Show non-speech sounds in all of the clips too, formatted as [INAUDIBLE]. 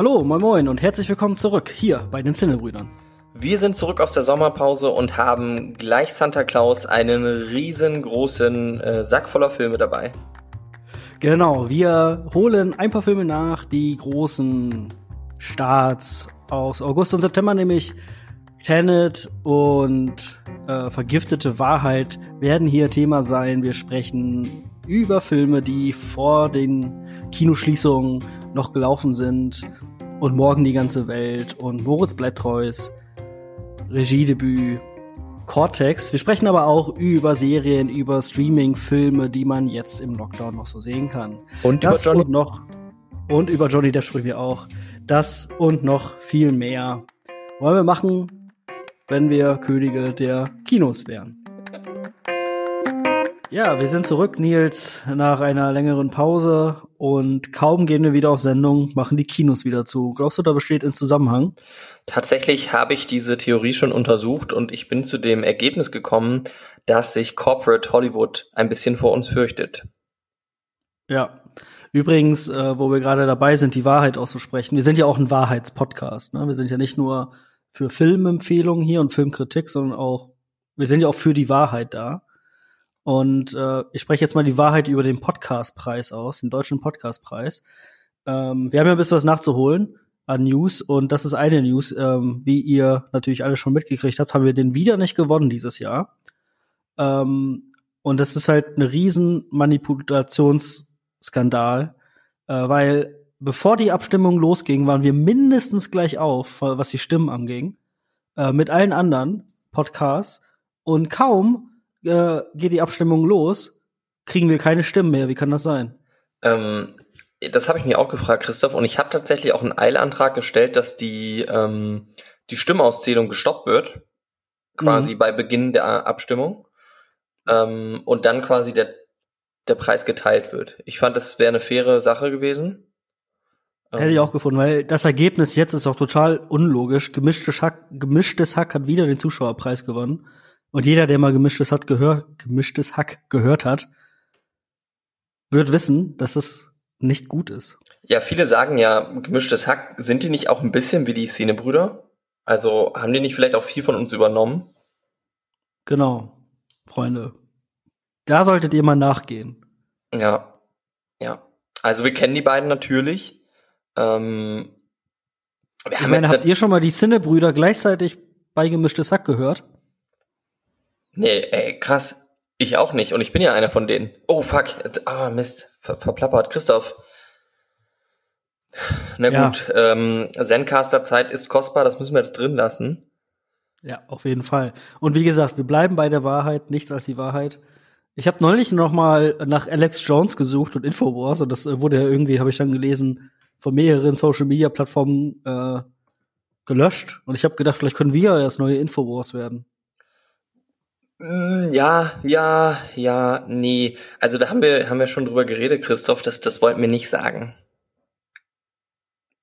Hallo, moin moin und herzlich willkommen zurück hier bei den Zinnebrüdern. Wir sind zurück aus der Sommerpause und haben gleich Santa Claus einen riesengroßen äh, Sack voller Filme dabei. Genau, wir holen ein paar Filme nach, die großen Starts aus August und September, nämlich Tenet und äh, Vergiftete Wahrheit werden hier Thema sein. Wir sprechen über Filme, die vor den Kinoschließungen noch gelaufen sind und morgen die ganze Welt und Moritz bleibt treus, Regiedebüt, Cortex. Wir sprechen aber auch über Serien, über Streaming-Filme, die man jetzt im Lockdown noch so sehen kann. Und das über Johnny und noch und über Johnny Depp sprechen wir auch. Das und noch viel mehr wollen wir machen, wenn wir Könige der Kinos wären. Ja, wir sind zurück, Nils, nach einer längeren Pause und kaum gehen wir wieder auf Sendung, machen die Kinos wieder zu. Glaubst du, da besteht ein Zusammenhang? Tatsächlich habe ich diese Theorie schon untersucht und ich bin zu dem Ergebnis gekommen, dass sich Corporate Hollywood ein bisschen vor uns fürchtet. Ja. Übrigens, äh, wo wir gerade dabei sind, die Wahrheit auszusprechen. Wir sind ja auch ein Wahrheitspodcast. Ne? Wir sind ja nicht nur für Filmempfehlungen hier und Filmkritik, sondern auch, wir sind ja auch für die Wahrheit da. Und äh, ich spreche jetzt mal die Wahrheit über den Podcastpreis aus, den deutschen Podcastpreis. Ähm, wir haben ja ein bisschen was nachzuholen an News und das ist eine News. Ähm, wie ihr natürlich alle schon mitgekriegt habt, haben wir den wieder nicht gewonnen dieses Jahr. Ähm, und das ist halt eine riesen Manipulationsskandal, äh, weil bevor die Abstimmung losging, waren wir mindestens gleich auf, was die Stimmen anging, äh, mit allen anderen Podcasts und kaum äh, geht die Abstimmung los, kriegen wir keine Stimmen mehr. Wie kann das sein? Ähm, das habe ich mir auch gefragt, Christoph, und ich habe tatsächlich auch einen Eilantrag gestellt, dass die, ähm, die Stimmauszählung gestoppt wird, quasi Mhm. bei Beginn der Abstimmung, ähm, und dann quasi der, der Preis geteilt wird. Ich fand, das wäre eine faire Sache gewesen. Hätte ich auch gefunden, weil das Ergebnis jetzt ist auch total unlogisch. Gemischtes Hack, gemischtes Hack hat wieder den Zuschauerpreis gewonnen. Und jeder, der mal gemischtes Hack gehört, gemischtes Hack gehört hat, wird wissen, dass es nicht gut ist. Ja, viele sagen ja, gemischtes Hack, sind die nicht auch ein bisschen wie die Szenebrüder? Also haben die nicht vielleicht auch viel von uns übernommen? Genau, Freunde. Da solltet ihr mal nachgehen. Ja, ja. Also wir kennen die beiden natürlich. Ähm, Ich meine, habt ihr schon mal die Sinnebrüder gleichzeitig bei gemischtes Hack gehört? Nee, ey, krass. Ich auch nicht. Und ich bin ja einer von denen. Oh, fuck. Ah, Mist. Ver verplappert. Christoph. Na Ja. gut, ähm, Zencaster-Zeit ist kostbar, das müssen wir jetzt drin lassen. Ja, auf jeden Fall. Und wie gesagt, wir bleiben bei der Wahrheit, nichts als die Wahrheit. Ich habe neulich noch mal nach Alex Jones gesucht und Infowars und das äh, wurde ja irgendwie, habe ich dann gelesen, von mehreren Social Media Plattformen äh, gelöscht. Und ich habe gedacht, vielleicht können wir ja das neue Infowars werden. Mm, Ja, ja, ja, nee. Also da haben wir, haben wir schon drüber geredet, Christoph, das, das wollten wir nicht sagen.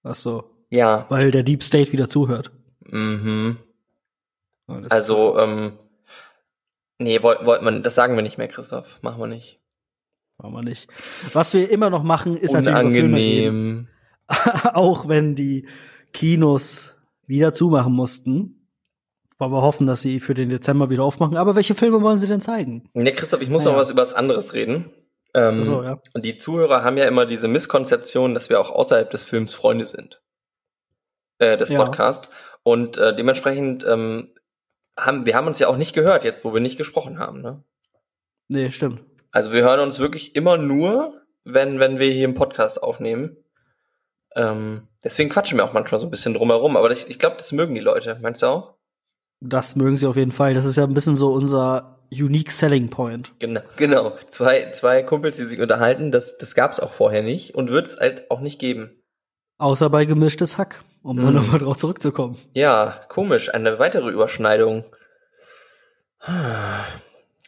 Ach so, Ja, weil der Deep State wieder zuhört. mhm. Alles Also, ähm, nee, wollten wollt man, das sagen wir nicht mehr, Christoph. Machen wir nicht. machen wir nicht. Was wir immer noch machen, ist natürlich über Filme reden. Unangenehm. [LAUGHS] auch wenn die Kinos wieder zumachen mussten. Wollen wir hoffen, dass sie für den Dezember wieder aufmachen. Aber welche Filme wollen sie denn zeigen? Nee, Christoph, ich muss Ja. noch was über was anderes reden. Ähm, so, ja. Die Zuhörer haben ja immer diese Misskonzeption, dass wir auch außerhalb des Films Freunde sind. Äh, des Ja. Podcasts. Und äh, dementsprechend ähm, haben wir haben uns ja auch nicht gehört, jetzt wo wir nicht gesprochen haben. Ne? Nee, stimmt. Also wir hören uns wirklich immer nur, wenn, wenn wir hier im Podcast aufnehmen. Ähm, deswegen quatschen wir auch manchmal so ein bisschen drumherum. Aber ich, ich glaube, das mögen die Leute. Meinst du auch? Das mögen sie auf jeden Fall. Das ist ja ein bisschen so unser unique selling point. Genau, genau. Zwei, zwei Kumpels, die sich unterhalten, das, das gab's auch vorher nicht und wird es halt auch nicht geben. Außer bei gemischtes Hack, um dann Mhm. nochmal drauf zurückzukommen. Ja, komisch, eine weitere Überschneidung.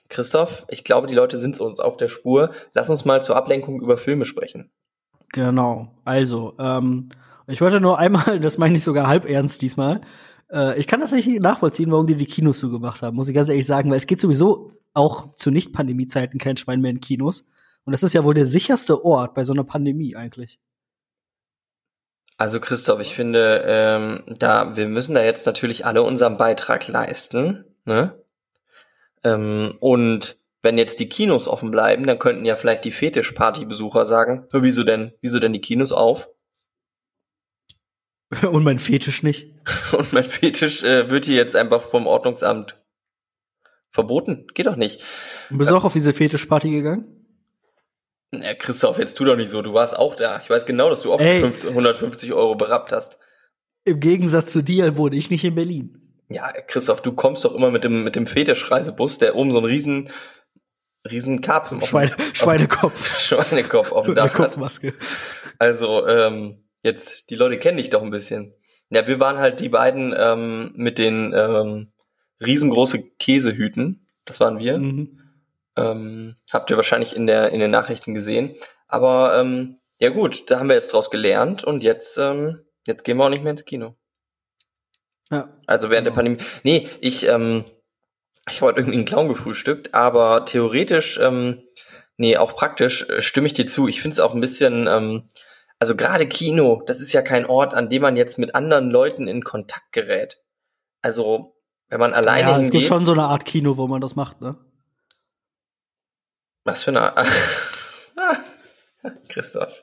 Christoph, ich glaube, die Leute sind uns auf der Spur. Lass uns mal zur Ablenkung über Filme sprechen. Genau. Also, ähm, ich wollte nur einmal, [LAUGHS] das meine ich sogar halb ernst diesmal. Äh, ich kann das nicht nachvollziehen, warum die die Kinos so gemacht haben, muss ich ganz ehrlich sagen, weil es geht sowieso auch zu Nicht-Pandemie-Zeiten kein Schwein mehr in Kinos. Und das ist ja wohl der sicherste Ort bei so einer Pandemie eigentlich. Also Christoph, ich finde, ähm, da wir müssen da jetzt natürlich alle unseren Beitrag leisten, ne? Ähm, und wenn jetzt die Kinos offen bleiben, dann könnten ja vielleicht die Fetischparty-Besucher sagen, wieso denn, wieso denn die Kinos auf? [LAUGHS] Und mein Fetisch nicht. [LAUGHS] Und mein Fetisch äh, wird hier jetzt einfach vom Ordnungsamt verboten. Geht doch nicht. Und bist du auch auf diese Fetischparty gegangen? Na, Christoph, jetzt tu doch nicht so. Du warst auch da. Ich weiß genau, dass du auch Ey. 50, 150 Euro berappt hast. Im Gegensatz zu dir wohne ich nicht in Berlin. Ja, Christoph, du kommst doch immer mit dem, mit dem Fetischreisebus, der oben so einen riesen, riesen Karpfen Schweine, Schweinekopf. [LAUGHS] Schweinekopf auf dem Dach. Kopfmaske. Also, ähm, jetzt, die Leute kennen dich doch ein bisschen. Ja, wir waren halt die beiden ähm, mit den ähm, riesengroße Käsehüten. Das waren wir. Mhm. Ähm, habt ihr wahrscheinlich in der in den Nachrichten gesehen. Aber ähm, ja gut, da haben wir jetzt draus gelernt und jetzt ähm, jetzt gehen wir auch nicht mehr ins Kino. Ja. Also während der Genau. Pandemie. Nee, ich ähm, ich habe heute irgendwie einen Clown gefrühstückt, aber theoretisch ähm, nee, auch praktisch äh, stimme ich dir zu. Ich finde es auch ein bisschen ähm, also gerade Kino, das ist ja kein Ort, an dem man jetzt mit anderen Leuten in Kontakt gerät. Also wenn man alleine ja, es hingeht, gibt schon so eine Art Kino, wo man das macht, ne? Was für eine. Ah, [LAUGHS] Christoph.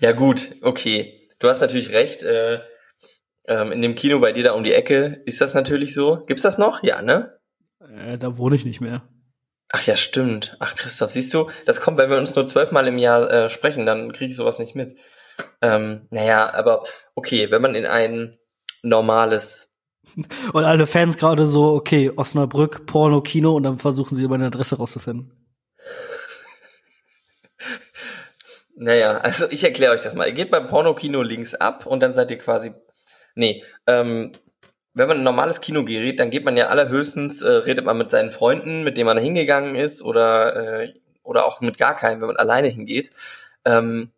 Ja, gut, okay. Du hast natürlich recht. Äh, ähm, in dem Kino bei dir da um die Ecke ist das natürlich so. Gibt's das noch? Ja, ne? Äh, da wohne ich nicht mehr. Ach ja, stimmt. Ach, Christoph, siehst du, das kommt, wenn wir uns nur zwölfmal im Jahr äh, sprechen, dann kriege ich sowas nicht mit. Ähm, naja, aber okay, wenn man in ein normales [LAUGHS] Und alle Fans gerade so, okay, Osnabrück, Porno, Kino und dann versuchen sie meine Adresse rauszufinden. [LAUGHS] Naja, also ich erkläre euch das mal. Ihr geht beim Pornokino links ab und dann seid ihr quasi. Nee, ähm, wenn man in ein normales Kino gerät, dann geht man ja allerhöchstens, äh, redet man mit seinen Freunden, mit denen man hingegangen ist, oder, äh, oder auch mit gar keinem, wenn man alleine hingeht. Ähm,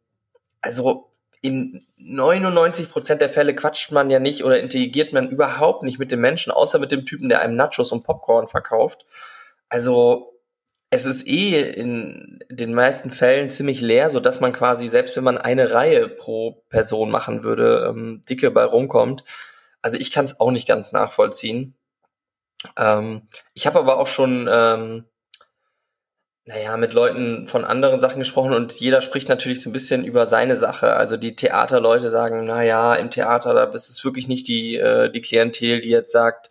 also in 99% der Fälle quatscht man ja nicht oder interagiert man überhaupt nicht mit dem Menschen, außer mit dem Typen, der einem Nachos und Popcorn verkauft. Also es ist eh in den meisten Fällen ziemlich leer, so dass man quasi, selbst wenn man eine Reihe pro Person machen würde, ähm, dicke bei rumkommt. Also ich kann es auch nicht ganz nachvollziehen. Ähm, ich habe aber auch schon, ähm, naja, mit Leuten von anderen Sachen gesprochen und jeder spricht natürlich so ein bisschen über seine Sache. Also die Theaterleute sagen, naja, im Theater, da ist es wirklich nicht die, äh, die Klientel, die jetzt sagt,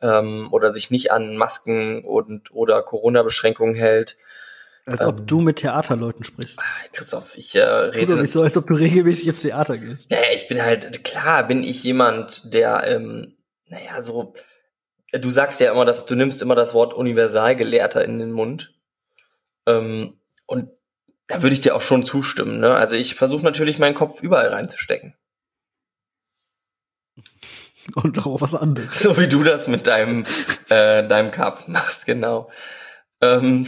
ähm, oder sich nicht an Masken und oder Corona-Beschränkungen hält. Als Ähm. ob du mit Theaterleuten sprichst. Christoph, ich äh, Das tut doch rede. nicht so, als ob du regelmäßig ins Theater gehst. Ja, ich bin halt, klar bin ich jemand, der, ähm, naja, so, du sagst ja immer, dass du nimmst immer das Wort Universalgelehrter in den Mund. Ähm, und da würde ich dir auch schon zustimmen. Ne? Also ich versuche natürlich meinen Kopf überall reinzustecken. [LAUGHS] Und auch was anderes. So wie du das mit deinem, äh, deinem Cup machst, genau. Ähm.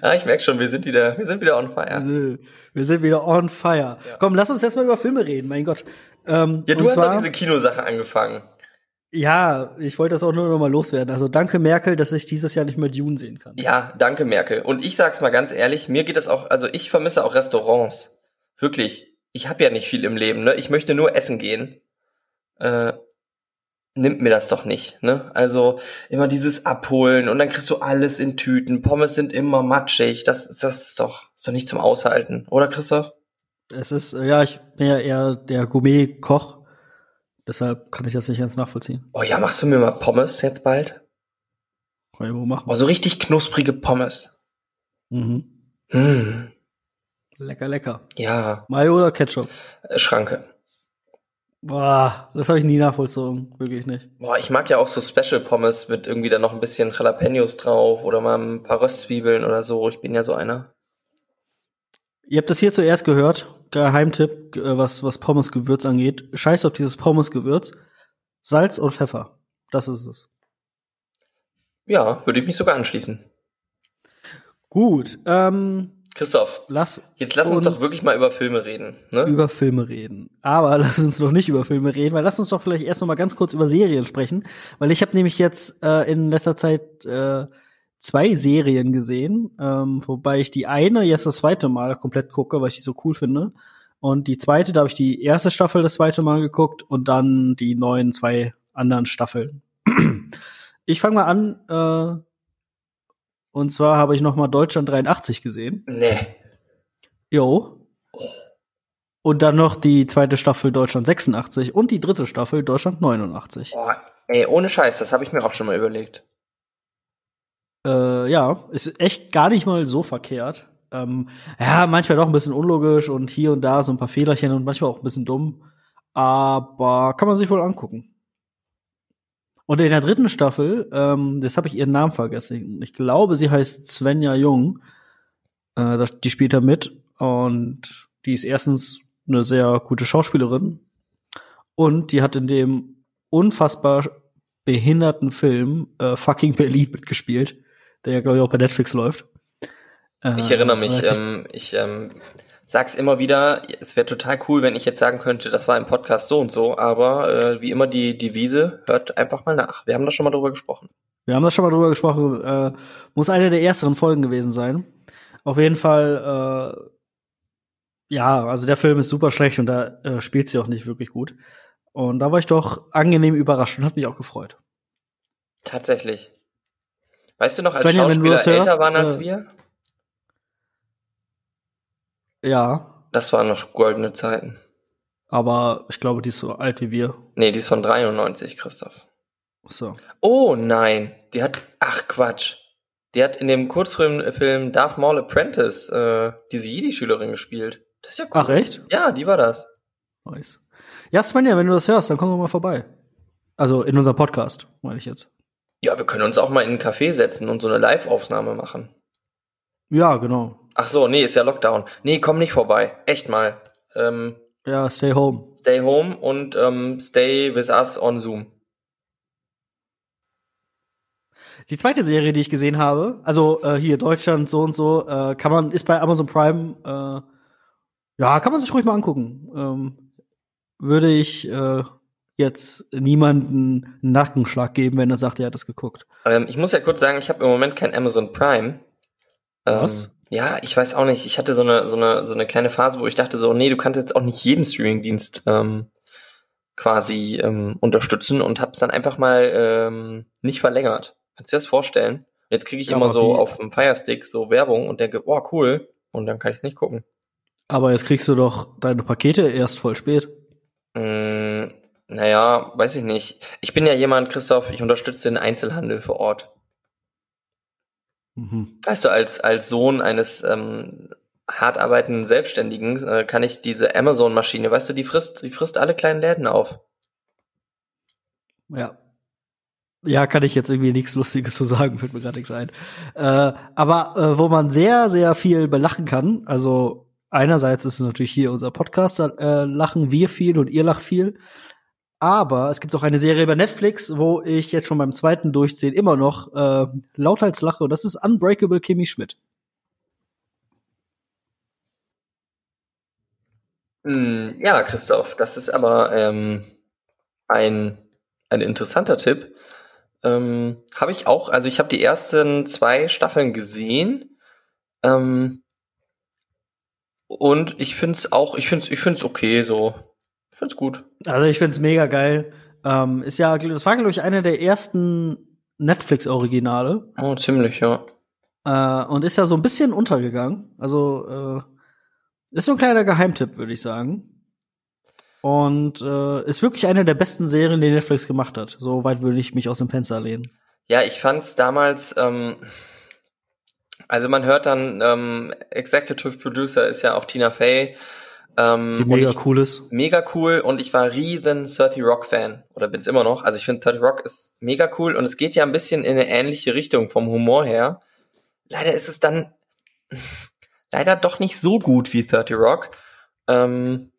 Ah, ich merke schon, wir sind wieder, wir sind wieder on fire. Äh, Wir sind wieder on fire. Komm, lass uns jetzt mal über Filme reden, mein Gott. Ähm, Ja, du hast zwar, diese Kinosache angefangen. Ja, ich wollte das auch nur noch mal loswerden. Also danke Merkel, dass ich dieses Jahr nicht mehr Dune sehen kann. Ja, danke Merkel. Und ich sag's mal ganz ehrlich, mir geht das auch, also ich vermisse auch Restaurants. Wirklich. Ich habe ja nicht viel im Leben, ne? Ich möchte nur essen gehen. Äh, nimmt mir das doch nicht, ne? Also immer dieses Abholen und dann kriegst du alles in Tüten. Pommes sind immer matschig. Das, das ist doch, ist doch nicht zum Aushalten, oder Christoph? Es ist, ja, ich bin ja eher der Gourmet-Koch. Deshalb kann ich das nicht ganz nachvollziehen. Oh ja, machst du mir mal Pommes jetzt bald? Kann ich wohl machen. Oh, so richtig knusprige Pommes. Mhm. Hm, Lecker, lecker. ja, Mayo oder Ketchup? äh, Schranke. Boah, das habe ich nie nachvollzogen. Wirklich nicht. Boah, ich mag ja auch so Special Pommes mit irgendwie dann noch ein bisschen Jalapenos drauf oder mal ein paar Röstzwiebeln oder so. Ich bin ja so einer. Ihr habt das hier zuerst gehört. Geheimtipp, äh, was, was Pommes-Gewürz angeht. Scheiß auf dieses Pommes-Gewürz. Salz und Pfeffer. Das ist es. Ja, würde ich mich sogar anschließen. Gut, ähm, Christoph, lass jetzt lass uns, doch wirklich mal über Filme reden. Ne? über Filme reden. Aber [LAUGHS] lass uns noch nicht über Filme reden, weil lass uns doch vielleicht erst noch mal ganz kurz über Serien sprechen, weil ich habe nämlich jetzt äh, in letzter Zeit äh, zwei Serien gesehen, ähm, wobei ich die eine jetzt das zweite Mal komplett gucke, weil ich die so cool finde. Und die zweite, da habe ich die erste Staffel das zweite Mal geguckt und dann die neuen zwei anderen Staffeln. [CLEARS THROAT] ich fange mal an, äh, und zwar habe ich noch mal Deutschland 83 gesehen. Nee. Jo. Und dann noch die zweite Staffel Deutschland 86 und die dritte Staffel Deutschland 89. Oh, ey, ohne Scheiß, das habe ich mir auch schon mal überlegt. Äh, ja, ist echt gar nicht mal so verkehrt. Ähm, ja, manchmal doch ein bisschen unlogisch und hier und da so ein paar Fehlerchen und manchmal auch ein bisschen dumm. Aber kann man sich wohl angucken. Und in der dritten Staffel, ähm, das habe ich ihren Namen vergessen. Ich glaube, sie heißt Svenja Jung. Äh, die spielt da mit und die ist erstens eine sehr gute Schauspielerin und die hat in dem unfassbar behinderten Film äh, Fucking Berlin mitgespielt, der ja glaube ich auch bei Netflix läuft. Äh, ich erinnere mich, ähm, ich ähm, sag's immer wieder, es wäre total cool, wenn ich jetzt sagen könnte, das war im Podcast so und so, aber äh, wie immer die Devise, hört einfach mal nach. Wir haben da schon mal drüber gesprochen. Wir haben da schon mal drüber gesprochen, äh, muss eine der ersteren Folgen gewesen sein. Auf jeden Fall, äh, ja, also der Film ist super schlecht und da äh, spielt sie auch nicht wirklich gut. Und da war ich doch angenehm überrascht und hat mich auch gefreut. Tatsächlich. Weißt du noch, als Svenja, Schauspieler hörst, älter waren als äh, wir? Ja, Das waren noch goldene Zeiten. aber ich glaube, die ist so alt wie wir. Nee, die ist von 93, Christoph. So. Oh nein, die hat, ach Quatsch. Die hat in dem Kurzfilm Darth Maul Apprentice äh, diese Jedi-Schülerin gespielt. Das ist ja cool. Ach, echt? Ja, die war das. Nice. Ja, Svenja, wenn du das hörst, dann komm doch mal vorbei. Also in unserem Podcast, meine ich jetzt. Ja, wir können uns auch mal in einen Café setzen und so eine Live-Aufnahme machen. Ja, genau. Ach so, nee, ist ja Lockdown. Nee, komm nicht vorbei. Echt mal. Ähm, Ja, stay home. stay home und ähm, stay with us on Zoom. Die zweite Serie, die ich gesehen habe, also äh, hier Deutschland so und so, äh, kann man, ist bei Amazon Prime, äh, ja, kann man sich ruhig mal angucken. Ähm, würde ich äh, jetzt niemanden einen Nackenschlag geben, wenn er sagt, er hat das geguckt. Ähm, ich muss ja kurz sagen, ich habe im Moment kein Amazon Prime. Ähm, Was? Ja, ich weiß auch nicht. Ich hatte so eine, so eine, so eine kleine Phase, wo ich dachte so, nee, du kannst jetzt auch nicht jeden Streamingdienst ähm, quasi ähm, unterstützen und hab's dann einfach mal ähm, nicht verlängert. Kannst du dir das vorstellen? Jetzt kriege ich Ja, immer so wie? auf dem Firestick so Werbung und denke, oh cool, und dann kann ich's nicht gucken. Aber jetzt kriegst du doch deine Pakete erst voll spät. Mm, naja, weiß ich nicht. Ich bin ja jemand, Christoph, ich unterstütze den Einzelhandel vor Ort. Mhm. Weißt du, als, als Sohn eines ähm, hart arbeitenden Selbstständigen äh, kann ich diese Amazon-Maschine, weißt du, die frisst, die frisst alle kleinen Läden auf. Ja. Ja, kann ich jetzt irgendwie nichts Lustiges zu sagen, fällt mir gerade nichts ein. Äh, aber äh, wo man sehr, sehr viel belachen kann, also einerseits ist es natürlich hier unser Podcast, da äh, lachen wir viel und ihr lacht viel. Aber es gibt auch eine Serie über Netflix, wo ich jetzt schon beim zweiten Durchziehen immer noch äh, lauthals lache. Und das ist Unbreakable Kimmy Schmidt. Hm, ja, Christoph, das ist aber ähm, ein, ein interessanter Tipp. Ähm, habe ich auch, also ich habe die ersten zwei Staffeln gesehen. Ähm, und ich find's auch, ich find's, ich find's okay so. Ich find's gut. Also ich find's mega geil. Ähm, ist ja, das war glaube ich einer der ersten Netflix-Originale. Oh, ziemlich, ja. Äh, und ist ja so ein bisschen untergegangen. Also äh, ist so ein kleiner Geheimtipp, würde ich sagen. Und äh, ist wirklich eine der besten Serien, die Netflix gemacht hat. So weit würde ich mich aus dem Fenster lehnen. Ja, ich fand's damals, ähm, also man hört dann, ähm, Executive Producer ist ja auch Tina Fey. Ähm, Die mega ich, cool ist. mega cool und ich war riesen 30 Rock Fan oder bin's immer noch. Also ich finde 30 Rock ist mega cool und es geht ja ein bisschen in eine ähnliche Richtung vom Humor her. Leider ist es dann [LAUGHS] leider doch nicht so gut wie 30 Rock. Ähm,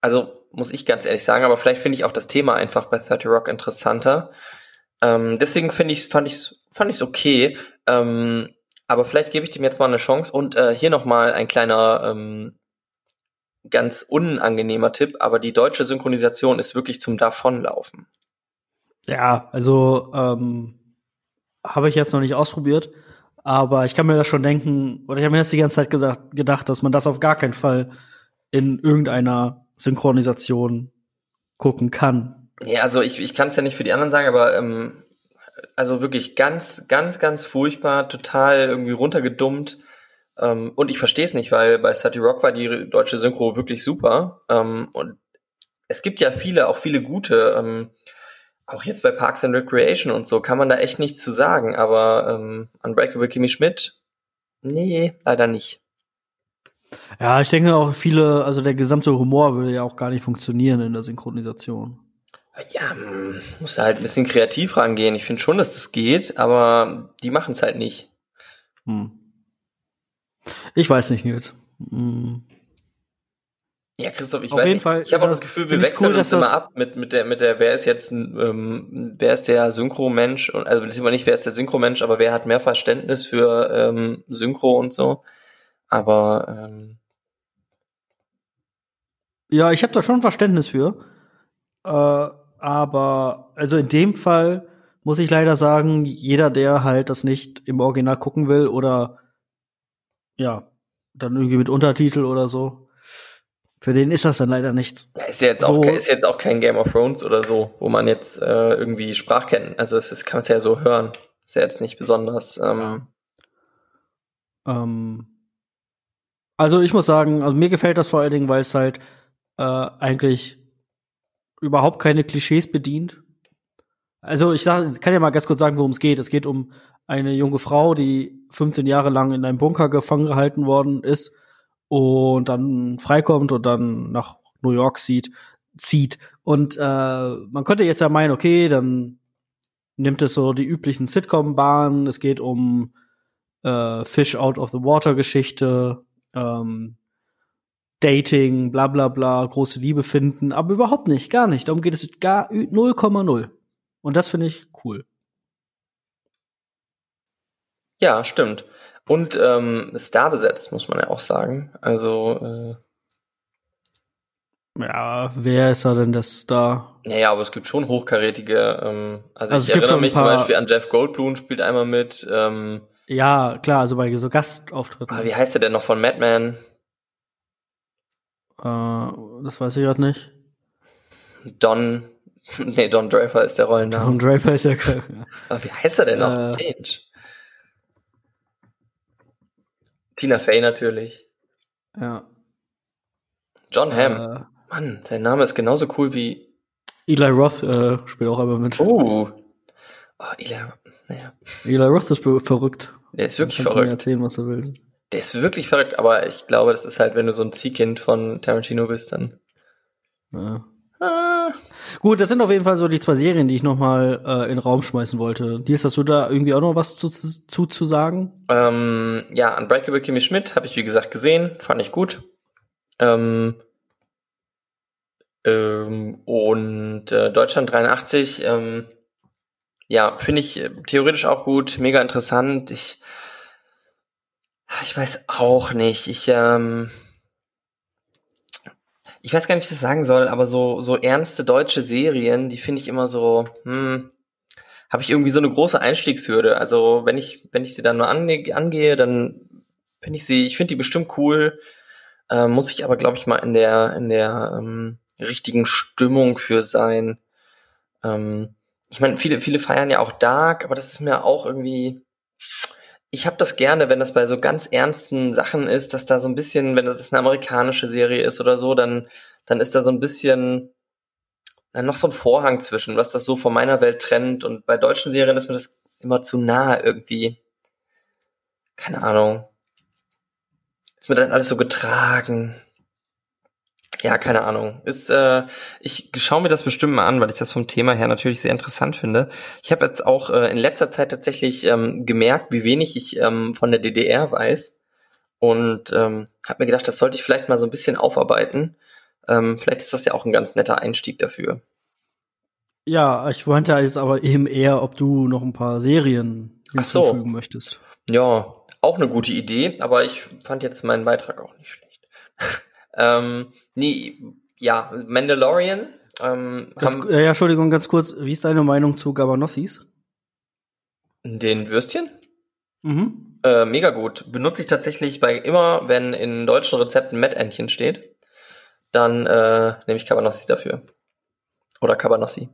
also muss ich ganz ehrlich sagen, aber vielleicht finde ich auch das Thema einfach bei 30 Rock interessanter. Ähm, deswegen finde ich fand ich fand ich's okay. Ähm, aber vielleicht gebe ich dem jetzt mal eine Chance und äh, hier noch mal ein kleiner ähm, ganz unangenehmer Tipp, aber die deutsche Synchronisation ist wirklich zum Davonlaufen. Ja, also ähm, habe ich jetzt noch nicht ausprobiert, aber ich kann mir das schon denken, oder ich habe mir das die ganze Zeit gesagt, gedacht, dass man das auf gar keinen Fall in irgendeiner Synchronisation gucken kann. Ja, also ich, ich kann es ja nicht für die anderen sagen, aber ähm, also wirklich ganz, ganz, ganz furchtbar, total irgendwie runtergedummt. Ähm, und ich verstehe es nicht, weil bei Sati Rock war die deutsche Synchro wirklich super. Ähm, und es gibt ja viele, auch viele gute. Ähm, auch jetzt bei Parks and Recreation und so kann man da echt nichts zu sagen, aber ähm, Unbreakable Kimmy Schmidt, nee, leider nicht. Ja, ich denke auch viele, also der gesamte Humor würde ja auch gar nicht funktionieren in der Synchronisation. Ja, hm, muss halt ein bisschen kreativ rangehen. Ich finde schon, dass das geht, aber die machen es halt nicht. Hm. Ich weiß nicht, Nils. Hm. Ja, Christoph, ich Auf weiß jeden nicht. Fall ich habe auch das Gefühl, wir wechseln cool, uns immer ab mit, mit der, mit der, wer ist jetzt, ähm, wer ist der Synchro-Mensch, also immer nicht, wer ist der Synchro-Mensch, aber wer hat mehr Verständnis für ähm, Synchro und so. Aber ähm, ja, ich habe da schon Verständnis für. Äh, aber also in dem Fall muss ich leider sagen, jeder, der halt das nicht im Original gucken will oder ja, dann irgendwie mit Untertitel oder so, für den ist das dann leider nichts. Ist ja jetzt, so, auch, ist jetzt auch kein Game of Thrones oder so, wo man jetzt äh, irgendwie Sprachkennen, also es ist, kann man es ja so hören. Ist ja jetzt nicht besonders. Ähm, ähm, also ich muss sagen, also mir gefällt das vor allen Dingen, weil es halt äh, eigentlich überhaupt keine Klischees bedient. Also ich sag, kann ja mal ganz kurz sagen, worum es geht. Es geht um eine junge Frau, die 15 Jahre lang in einem Bunker gefangen gehalten worden ist und dann freikommt und dann nach New York zieht, zieht. Und äh, man könnte jetzt ja meinen, okay, dann nimmt es so die üblichen Sitcom-Bahnen. Es geht um äh, Fish out of the Water Geschichte, ähm, Dating, bla bla bla, große Liebe finden, aber überhaupt nicht, gar nicht. Darum geht es gar 0,0. Und das finde ich cool. Ja, stimmt. Und ähm, Star besetzt, muss man ja auch sagen. Also äh, ja, wer ist da denn das Star? Naja, aber es gibt schon hochkarätige. Ähm, also, also ich erinnere mich zum Beispiel an Jeff Goldblum spielt einmal mit. Ähm, ja, klar, also bei so Gastauftritten. Ah, wie heißt der denn noch von Madman? Äh, das weiß ich gerade nicht. Don. [LAUGHS] Nee, Don Draper ist der Rollenname. Don Draper ist ja. Aber wie heißt er denn noch? Äh, Tina Fey natürlich. Ja. John Hamm. Äh, Mann, sein Name ist genauso cool wie. Eli Roth äh, spielt auch einmal mit. Oh. Oh, Eli, naja. Eli Roth ist verrückt. Der ist wirklich verrückt. Du mir erzählen, was du willst. Der ist wirklich verrückt, aber ich glaube, das ist halt, wenn du so ein Ziehkind von Tarantino bist, dann. Ja. Gut, das sind auf jeden Fall so die zwei Serien, die ich noch mal äh, in den Raum schmeißen wollte. Dies, hast du da irgendwie auch noch was zu, zu, zu sagen? Ähm, ja, Unbreakable Kimmy Schmidt habe ich, wie gesagt, gesehen. Fand ich gut. Ähm, ähm, und äh, Deutschland 83, ähm, ja, finde ich äh, theoretisch auch gut, mega interessant. Ich, ich weiß auch nicht. Ich, ähm, ich weiß gar nicht, wie ich das sagen soll, aber so, so ernste deutsche Serien, die finde ich immer so, hm, habe ich irgendwie so eine große Einstiegshürde. Also wenn ich, wenn ich sie dann nur ange angehe, dann finde ich sie, ich finde die bestimmt cool, äh, muss ich aber, glaube ich, mal in der, in der ähm, richtigen Stimmung für sein. Ähm, ich meine, viele, viele feiern ja auch Dark, aber das ist mir auch irgendwie, ich habe das gerne, wenn das bei so ganz ernsten Sachen ist, dass da so ein bisschen, wenn das eine amerikanische Serie ist oder so, dann, dann ist da so ein bisschen äh, noch so ein Vorhang zwischen, was das so von meiner Welt trennt. Und bei deutschen Serien ist mir das immer zu nah irgendwie. Keine Ahnung. Ist mir dann alles so getragen. Ja, keine Ahnung. Ist, äh, ich schaue mir das bestimmt mal an, weil ich das vom Thema her natürlich sehr interessant finde. Ich habe jetzt auch äh, in letzter Zeit tatsächlich ähm, gemerkt, wie wenig ich ähm, von der DDR weiß. Und ähm, habe mir gedacht, das sollte ich vielleicht mal so ein bisschen aufarbeiten. Ähm, vielleicht ist das ja auch ein ganz netter Einstieg dafür. Ja, ich wollte jetzt aber eben eher, ob du noch ein paar Serien hinzufügen so. möchtest. Ja, auch eine gute Idee, aber ich fand jetzt meinen Beitrag auch nicht schlecht. Ähm, nee, ja, Mandalorian. Ähm, ganz, haben, ja, Entschuldigung, ganz kurz. Wie ist deine Meinung zu Gabanossis? Den Würstchen? Mhm. Äh, mega gut. Benutze ich tatsächlich bei immer, wenn in deutschen Rezepten Mettentchen steht, dann äh, nehme ich Cabanossi dafür. Oder Cabanossi.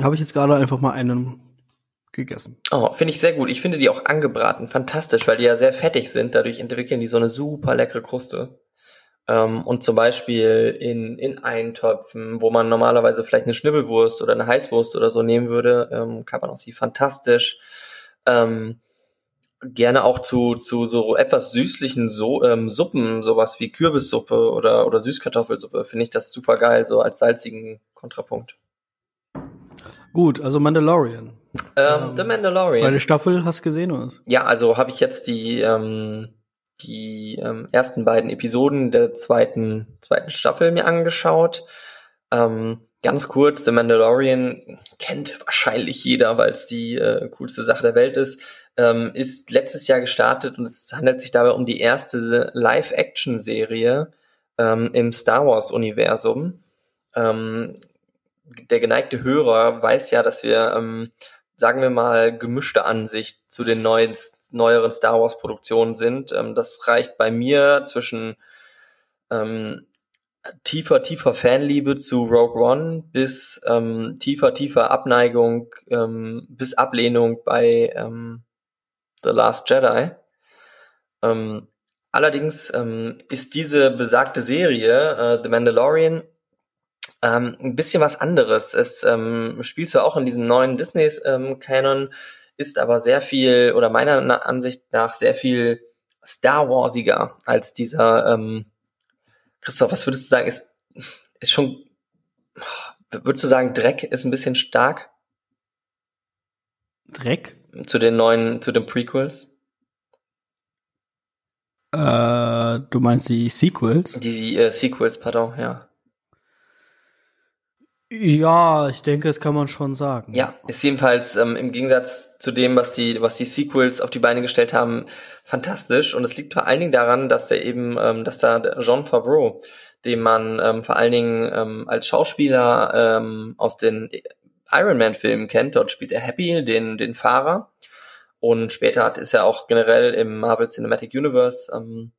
Habe ich jetzt gerade einfach mal einen gegessen. Oh, finde ich sehr gut. Ich finde die auch angebraten fantastisch, weil die ja sehr fettig sind. Dadurch entwickeln die so eine super leckere Kruste. Ähm, und zum Beispiel in, in Eintöpfen, wo man normalerweise vielleicht eine Schnibbelwurst oder eine Heißwurst oder so nehmen würde, ähm, Cabanossi fantastisch. Ähm, gerne auch zu, zu so etwas süßlichen so ähm, Suppen, sowas wie Kürbissuppe oder, oder Süßkartoffelsuppe, finde ich das super geil, so als salzigen Kontrapunkt. Gut, also Mandalorian. Ähm, ähm, The Mandalorian. Zweite Staffel hast du gesehen, oder? Ja, also habe ich jetzt die, ähm, die ähm, ersten beiden Episoden der zweiten, zweiten Staffel mir angeschaut. Ähm, ganz kurz, The Mandalorian kennt wahrscheinlich jeder, weil es die äh, coolste Sache der Welt ist ähm, ist letztes Jahr gestartet und es handelt sich dabei um die erste Live-Action-Serie ähm, im Star Wars-Universum. Ähm, der geneigte Hörer weiß ja, dass wir, ähm, sagen wir mal, gemischte Ansicht zu den neuen, neueren Star Wars-Produktionen sind. Ähm, das reicht bei mir zwischen ähm, tiefer, tiefer Fanliebe zu Rogue One bis ähm, tiefer, tiefer Abneigung ähm, bis Ablehnung bei ähm, The Last Jedi. Ähm, allerdings ähm, ist diese besagte Serie, äh, The Mandalorian, ähm, ein bisschen was anderes. Es ähm, spielt zwar auch in diesem neuen Disney-Canon, ähm, ist aber sehr viel, oder meiner Ansicht nach sehr viel Star Warsiger als dieser, ähm, Christoph, was würdest du sagen, ist, ist schon, würdest du sagen, Dreck ist ein bisschen stark? Dreck? Zu den neuen, zu den Prequels? Äh, du meinst die Sequels? Die äh, Sequels, pardon, ja. Ja, ich denke, das kann man schon sagen. Ja, ist jedenfalls ähm, im Gegensatz zu dem, was die, was die Sequels auf die Beine gestellt haben, fantastisch. Und es liegt vor allen Dingen daran, dass er eben, ähm, dass da Jean Favreau, dem man ähm, vor allen Dingen ähm, als Schauspieler ähm, aus den Iron Man-Filmen kennt. Dort spielt er Happy, den, den Fahrer. Und später hat, ist er auch generell im Marvel Cinematic Universe ähm,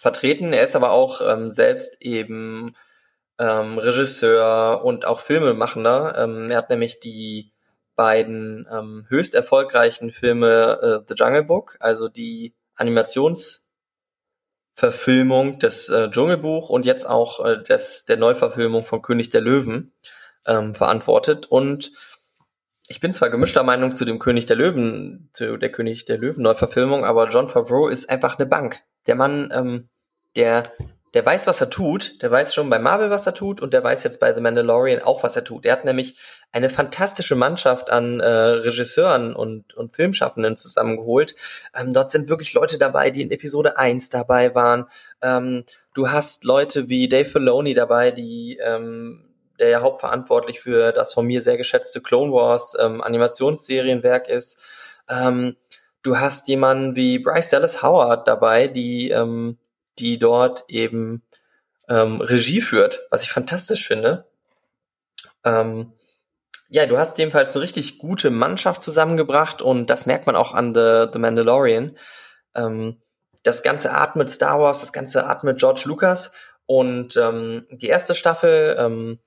vertreten. Er ist aber auch ähm, selbst eben ähm, Regisseur und auch Filmemachender. Ähm, er hat nämlich die beiden ähm, höchst erfolgreichen Filme äh, The Jungle Book, also die Animationsverfilmung des äh, Dschungelbuch und jetzt auch äh, des, der Neuverfilmung von König der Löwen ähm, verantwortet. Und ich bin zwar gemischter Meinung zu dem König der Löwen, zu der König der Löwen Neuverfilmung, aber John Favreau ist einfach eine Bank. Der Mann, ähm, der, der weiß, was er tut, der weiß schon bei Marvel, was er tut, und der weiß jetzt bei The Mandalorian auch, was er tut. Er hat nämlich eine fantastische Mannschaft an äh, Regisseuren und, und Filmschaffenden zusammengeholt. Ähm, dort sind wirklich Leute dabei, die in Episode 1 dabei waren. Ähm, du hast Leute wie Dave Filoni dabei, die ähm, der ja hauptverantwortlich für das von mir sehr geschätzte Clone Wars ähm, Animationsserienwerk ist. Ähm, du hast jemanden wie Bryce Dallas Howard dabei, die, ähm, die dort eben ähm, Regie führt, was ich fantastisch finde. Ähm, ja, du hast jedenfalls eine richtig gute Mannschaft zusammengebracht und das merkt man auch an The, The Mandalorian. Ähm, das Ganze atmet Star Wars, das Ganze atmet George Lucas und ähm, die erste Staffel ähm,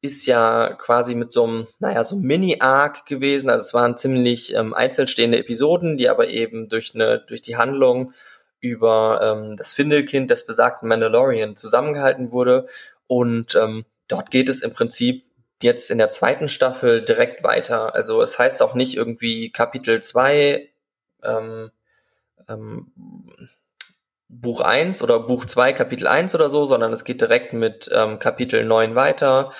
ist ja quasi mit so einem, naja, so Mini-Arc gewesen. Also es waren ziemlich ähm, einzelstehende Episoden, die aber eben durch eine, durch die Handlung über ähm, das Findelkind des besagten Mandalorian zusammengehalten wurde. Und ähm, dort geht es im Prinzip jetzt in der zweiten Staffel direkt weiter. Also es heißt auch nicht irgendwie Kapitel 2 ähm, ähm, Buch 1 oder Buch 2 Kapitel 1 oder so, sondern es geht direkt mit ähm, Kapitel 9 weiter.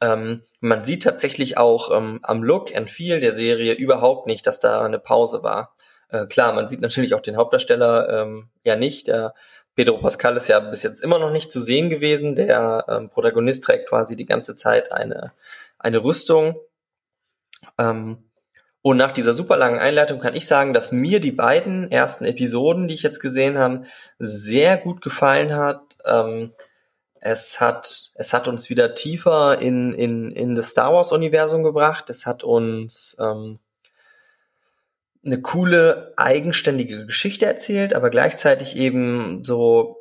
Ähm, man sieht tatsächlich auch ähm, am Look and Feel der Serie überhaupt nicht, dass da eine Pause war. Äh, klar, man sieht natürlich auch den Hauptdarsteller ähm, ja nicht. Der Pedro Pascal ist ja bis jetzt immer noch nicht zu sehen gewesen. Der ähm, Protagonist trägt quasi die ganze Zeit eine, eine Rüstung. Ähm, und nach dieser super langen Einleitung kann ich sagen, dass mir die beiden ersten Episoden, die ich jetzt gesehen habe, sehr gut gefallen hat. Ähm, es hat, es hat uns wieder tiefer in, in, in das Star Wars Universum gebracht. Es hat uns, ähm, eine coole, eigenständige Geschichte erzählt, aber gleichzeitig eben so,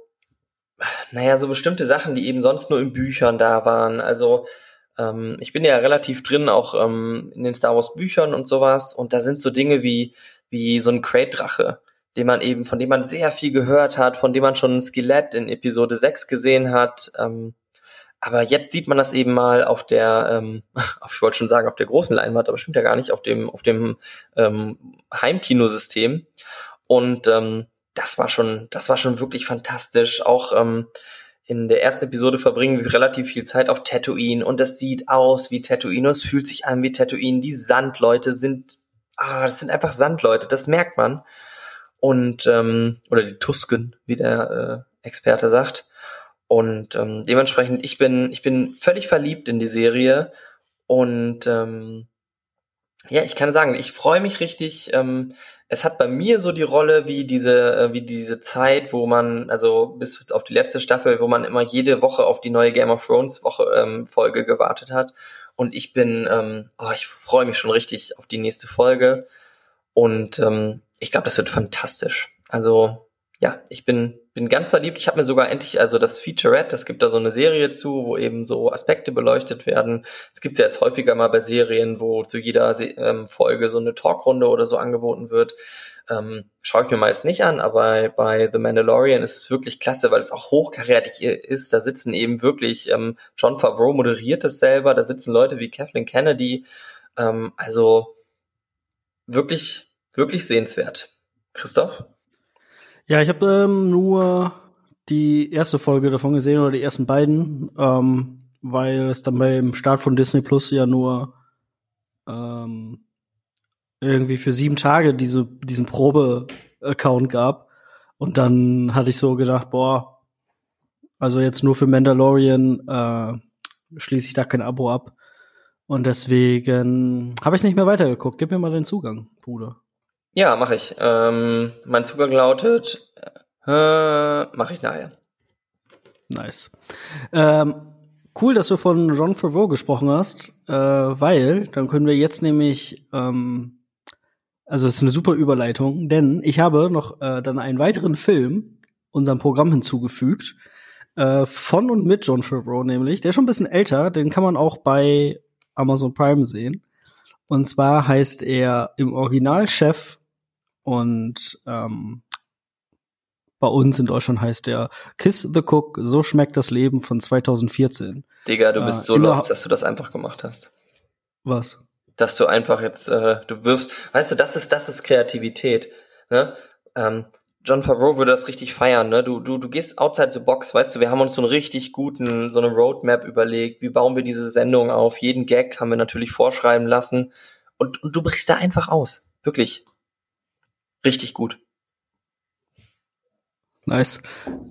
naja, so bestimmte Sachen, die eben sonst nur in Büchern da waren. Also ähm, ich bin ja relativ drin, auch ähm, in den Star Wars Büchern und sowas. Und da sind so Dinge wie, wie so ein Crate-Drache, den man eben, von dem man sehr viel gehört hat, von dem man schon ein Skelett in Episode 6 gesehen hat. Ähm, aber jetzt sieht man das eben mal auf der, ähm, [LAUGHS] ich wollte schon sagen, auf der großen Leinwand, aber stimmt ja gar nicht, auf dem, auf dem ähm, Heimkinosystem. Und ähm, das war schon, das war schon wirklich fantastisch. Auch ähm, in der ersten Episode verbringen wir relativ viel Zeit auf Tatooine und das sieht aus wie Tatooine, es fühlt sich an wie Tatooine. Die Sandleute sind, ah, das sind einfach Sandleute, das merkt man. Und, ähm, oder die Tusken, wie der äh, Experte sagt. Und ähm, dementsprechend, ich bin, ich bin völlig verliebt in die Serie und ähm, ja, ich kann sagen, ich freue mich richtig. Ähm, es hat bei mir so die Rolle wie diese, äh, wie diese Zeit, wo man, also bis auf die letzte Staffel, wo man immer jede Woche auf die neue Game of Thrones Woche ähm, Folge gewartet hat. Und ich bin, ähm, oh, ich freue mich schon richtig auf die nächste Folge. Und ähm, ich glaube, das wird fantastisch. Also ja, ich bin, bin ganz verliebt. Ich habe mir sogar endlich, also das Featurette, es gibt da so eine Serie zu, wo eben so Aspekte beleuchtet werden. Es gibt ja jetzt häufiger mal bei Serien, wo zu jeder ähm, Folge so eine Talkrunde oder so angeboten wird. Ähm, schaue ich mir meist nicht an, aber bei The Mandalorian ist es wirklich klasse, weil es auch hochkarätig ist. Da sitzen eben wirklich, ähm, John Favreau moderiert es selber, da sitzen Leute wie Kathleen Kennedy. Ähm, also wirklich, wirklich sehenswert. Christoph? Ja, ich habe ähm, nur die erste Folge davon gesehen oder die ersten beiden, ähm, weil es dann beim Start von Disney Plus ja nur ähm, irgendwie für sieben Tage diese, diesen Probe-Account gab. Und dann hatte ich so gedacht, boah, also jetzt nur für Mandalorian äh, schließe ich da kein Abo ab. Und deswegen habe ich nicht mehr weitergeguckt. Gib mir mal den Zugang, Bruder. Ja, mache ich. Ähm, mein Zugang lautet, äh, mache ich nachher. Nice. Ähm, cool, dass du von John Favreau gesprochen hast, äh, weil dann können wir jetzt nämlich, ähm, also es ist eine super Überleitung, denn ich habe noch äh, dann einen weiteren Film unserem Programm hinzugefügt, äh, von und mit John Favreau nämlich, der ist schon ein bisschen älter, den kann man auch bei Amazon Prime sehen. Und zwar heißt er im Original Chef und ähm, bei uns in Deutschland heißt der Kiss the Cook, so schmeckt das Leben von 2014. Digga, du bist äh, so lost, dass du das einfach gemacht hast. Was? Dass du einfach jetzt, äh, du wirfst, weißt du, das ist, das ist Kreativität. Ne? Ähm, John Favreau würde das richtig feiern, ne? Du, du, du gehst outside the box, weißt du, wir haben uns so einen richtig guten, so eine Roadmap überlegt, wie bauen wir diese Sendung auf, jeden Gag haben wir natürlich vorschreiben lassen und, und du brichst da einfach aus. Wirklich richtig gut. Nice.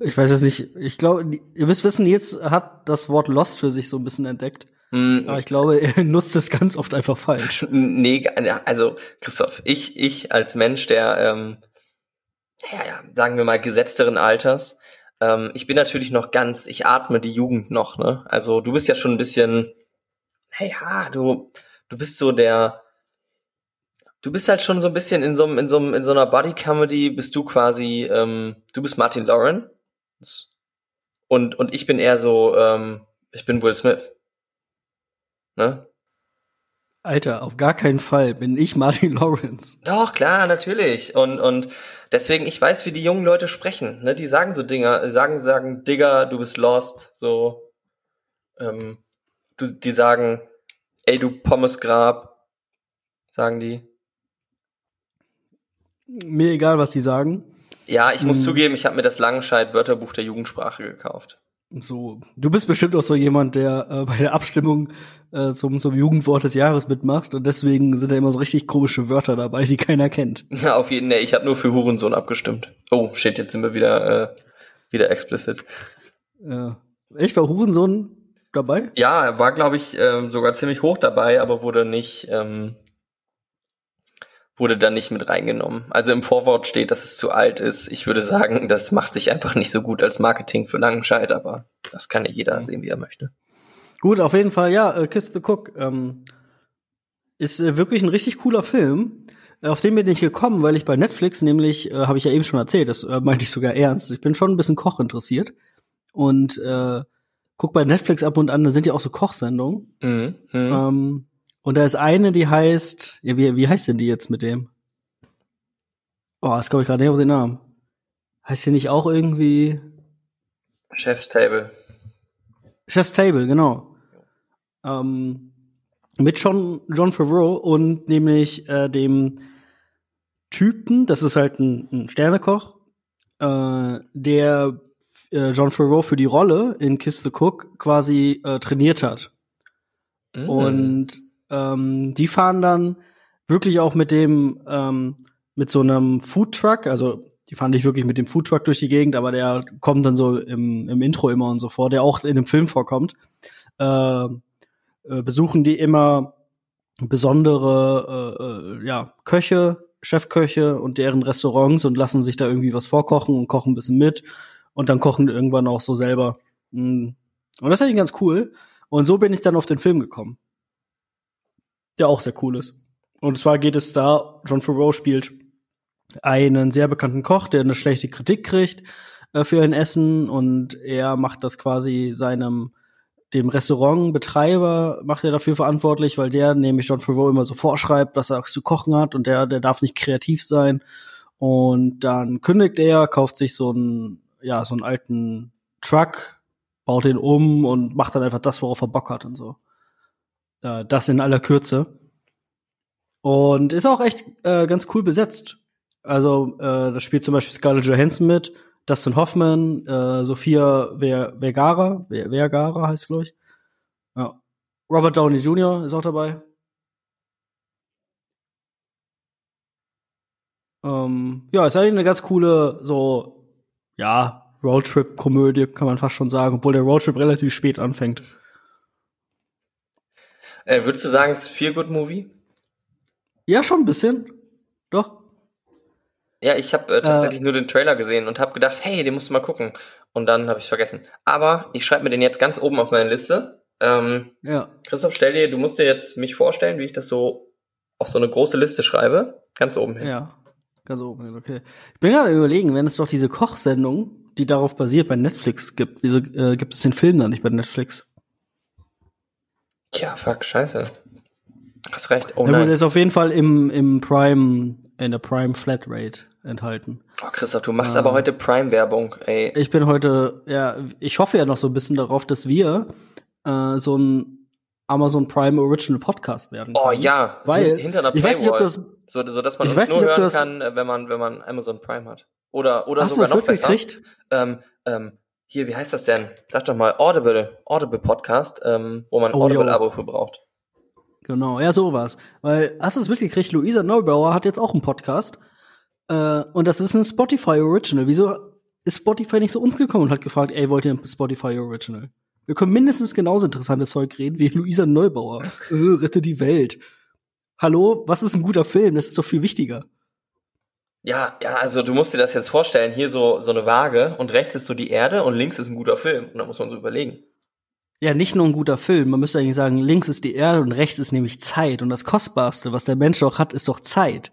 Ich weiß es nicht. Ich glaube, ihr müsst wissen, jetzt hat das Wort Lost für sich so ein bisschen entdeckt. Mm. Aber ich glaube, er [LAUGHS] nutzt es ganz oft einfach falsch. [LAUGHS] Nee, also Christoph, ich, ich als Mensch, der, ähm, ja, ja, sagen wir mal, gesetzteren Alters, ähm, ich bin natürlich noch ganz, ich atme die Jugend noch, ne? Also du bist ja schon ein bisschen, naja, du, du bist so der, du bist halt schon so ein bisschen in so, in so, in so einer Body-Comedy, bist du quasi, ähm, du bist Martin Lauren und, und ich bin eher so, ähm, ich bin Will Smith. Ne? Alter, auf gar keinen Fall bin ich Martin [LAUGHS] Lawrence. Doch, klar, natürlich. Und, und deswegen, ich weiß, wie die jungen Leute sprechen. Ne? Die sagen so Dinger, sagen, sagen, Digga, du bist lost, so. Ähm, du, die sagen, ey, du Pommesgrab, sagen die. Mir egal, was die sagen. Ja, ich muss hm. zugeben, ich habe mir das Langenscheid Wörterbuch der Jugendsprache gekauft. So, du bist bestimmt auch so jemand, der äh, bei der Abstimmung äh, zum, zum Jugendwort des Jahres mitmacht und deswegen sind da immer so richtig komische Wörter dabei, die keiner kennt. [LAUGHS] Ja, auf jeden Fall. Ich habe nur für Hurensohn abgestimmt. Oh, shit, jetzt sind wir wieder äh, wieder explicit. Ja. Echt war Hurensohn dabei? Ja, war glaube ich äh, sogar ziemlich hoch dabei, aber wurde nicht ähm, wurde dann nicht mit reingenommen. Also im Vorwort steht, dass es zu alt ist. Ich würde sagen, das macht sich einfach nicht so gut als Marketing für Langenscheid, aber das kann ja jeder mhm. sehen, wie er möchte. Gut, auf jeden Fall, ja, äh, Kiss the Cook ähm, ist äh, wirklich ein richtig cooler Film. Auf den bin ich gekommen, weil ich bei Netflix nämlich, äh, habe ich ja eben schon erzählt, das äh, meinte ich sogar ernst. Ich bin schon ein bisschen Koch interessiert und äh, guck bei Netflix ab und an, da sind ja auch so Kochsendungen. Mhm. Mhm. Ähm, und da ist eine, die heißt, ja, wie, wie heißt denn die jetzt mit dem? Oh, das komme ich gerade nicht auf den Namen. Heißt die nicht auch irgendwie Chef's Table. Chef's Table, genau. Ähm, mit John, John Favreau und nämlich äh, dem Typen, das ist halt ein, ein Sternekoch, äh, der äh, John Favreau für die Rolle in Kiss the Cook quasi äh, trainiert hat. Mhm. Und ähm, die fahren dann wirklich auch mit dem, ähm, mit so einem Foodtruck, also die fahren nicht wirklich mit dem Foodtruck durch die Gegend, aber der kommt dann so im, im Intro immer und so vor, der auch in dem Film vorkommt. Äh, äh, besuchen die immer besondere äh, äh, ja, Köche, Chefköche und deren Restaurants und lassen sich da irgendwie was vorkochen und kochen ein bisschen mit und dann kochen irgendwann auch so selber. Mm. Und das ist eigentlich ganz cool. Und so bin ich dann auf den Film gekommen. Der auch sehr cool ist. Und zwar geht es da, John Favreau spielt einen sehr bekannten Koch, der eine schlechte Kritik kriegt äh, für ein Essen und er macht das quasi seinem dem Restaurantbetreiber macht er dafür verantwortlich, weil der nämlich John Favreau immer so vorschreibt, was er zu kochen hat und der der darf nicht kreativ sein und dann kündigt er, kauft sich so einen ja so einen alten Truck, baut den um und macht dann einfach das, worauf er Bock hat und so. Äh, das in aller Kürze. Und ist auch echt äh, ganz cool besetzt. Also, äh, da spielt zum Beispiel Scarlett Johansson mit, Dustin Hoffman, äh, Sophia Ver Vergara, Ver Vergara heißt glaube ich. Ja. Robert Downey Jr. ist auch dabei. Ähm, ja, ist eigentlich eine ganz coole, so, ja, Roadtrip-Komödie, kann man fast schon sagen, obwohl der Roadtrip relativ spät anfängt. Äh, würdest du sagen, es ist ein Feel-Good-Movie? Ja, schon ein bisschen. Doch. Ja, ich habe äh, tatsächlich nur den Trailer gesehen und habe gedacht, hey, den musst du mal gucken. Und dann habe ich vergessen. Aber ich schreibe mir den jetzt ganz oben auf meine Liste. Ähm, Ja. Christoph, stell dir, du musst dir jetzt mich vorstellen, wie ich das so auf so eine große Liste schreibe. Ganz oben hin. Ja. Ganz oben, hin, okay. Ich bin gerade überlegen, wenn es doch diese Kochsendung, die darauf basiert, bei Netflix gibt, wieso äh, gibt es den Film dann nicht bei Netflix? Tja, fuck, scheiße. Hast recht. Oh Ja, gut, nein. ist auf jeden Fall im, im Prime, in der Prime Flatrate enthalten. Oh, Christoph, du machst Ähm. aber heute Prime-Werbung, ey. Ich bin heute, ja, ich hoffe ja noch so ein bisschen darauf, dass wir äh, so ein Amazon Prime Original Podcast werden. Oh können. ja, Weil, hinter einer ich weiß nicht, ob das, so, so dass man ich uns weiß nur nicht, hören das- kann, äh, wenn man, wenn man Amazon Prime hat. Oder, oder hast du sogar das noch besser. gekriegt? Ähm, ähm, hier, wie heißt das denn? Sag doch mal, Audible, Audible Podcast, ähm, wo man Oh. Audible-Abo für braucht. Genau, ja, sowas. Weil, hast du es wirklich gekriegt? Luisa Neubauer hat jetzt auch einen Podcast. Äh, und das ist ein Spotify Original. Wieso ist Spotify nicht zu uns gekommen und hat gefragt, ey, wollt ihr ein Spotify Original? Wir können mindestens genauso interessantes Zeug reden wie [LAUGHS] Luisa Neubauer. äh, rette die Welt. Hallo, was ist ein guter Film? Das ist doch viel wichtiger. Ja, ja, also du musst dir das jetzt vorstellen, hier so, so eine Waage und rechts ist so die Erde und links ist ein guter Film. Und da muss man so überlegen. Ja, nicht nur ein guter Film. Man müsste eigentlich sagen, links ist die Erde und rechts ist nämlich Zeit. Und das Kostbarste, was der Mensch auch hat, ist doch Zeit.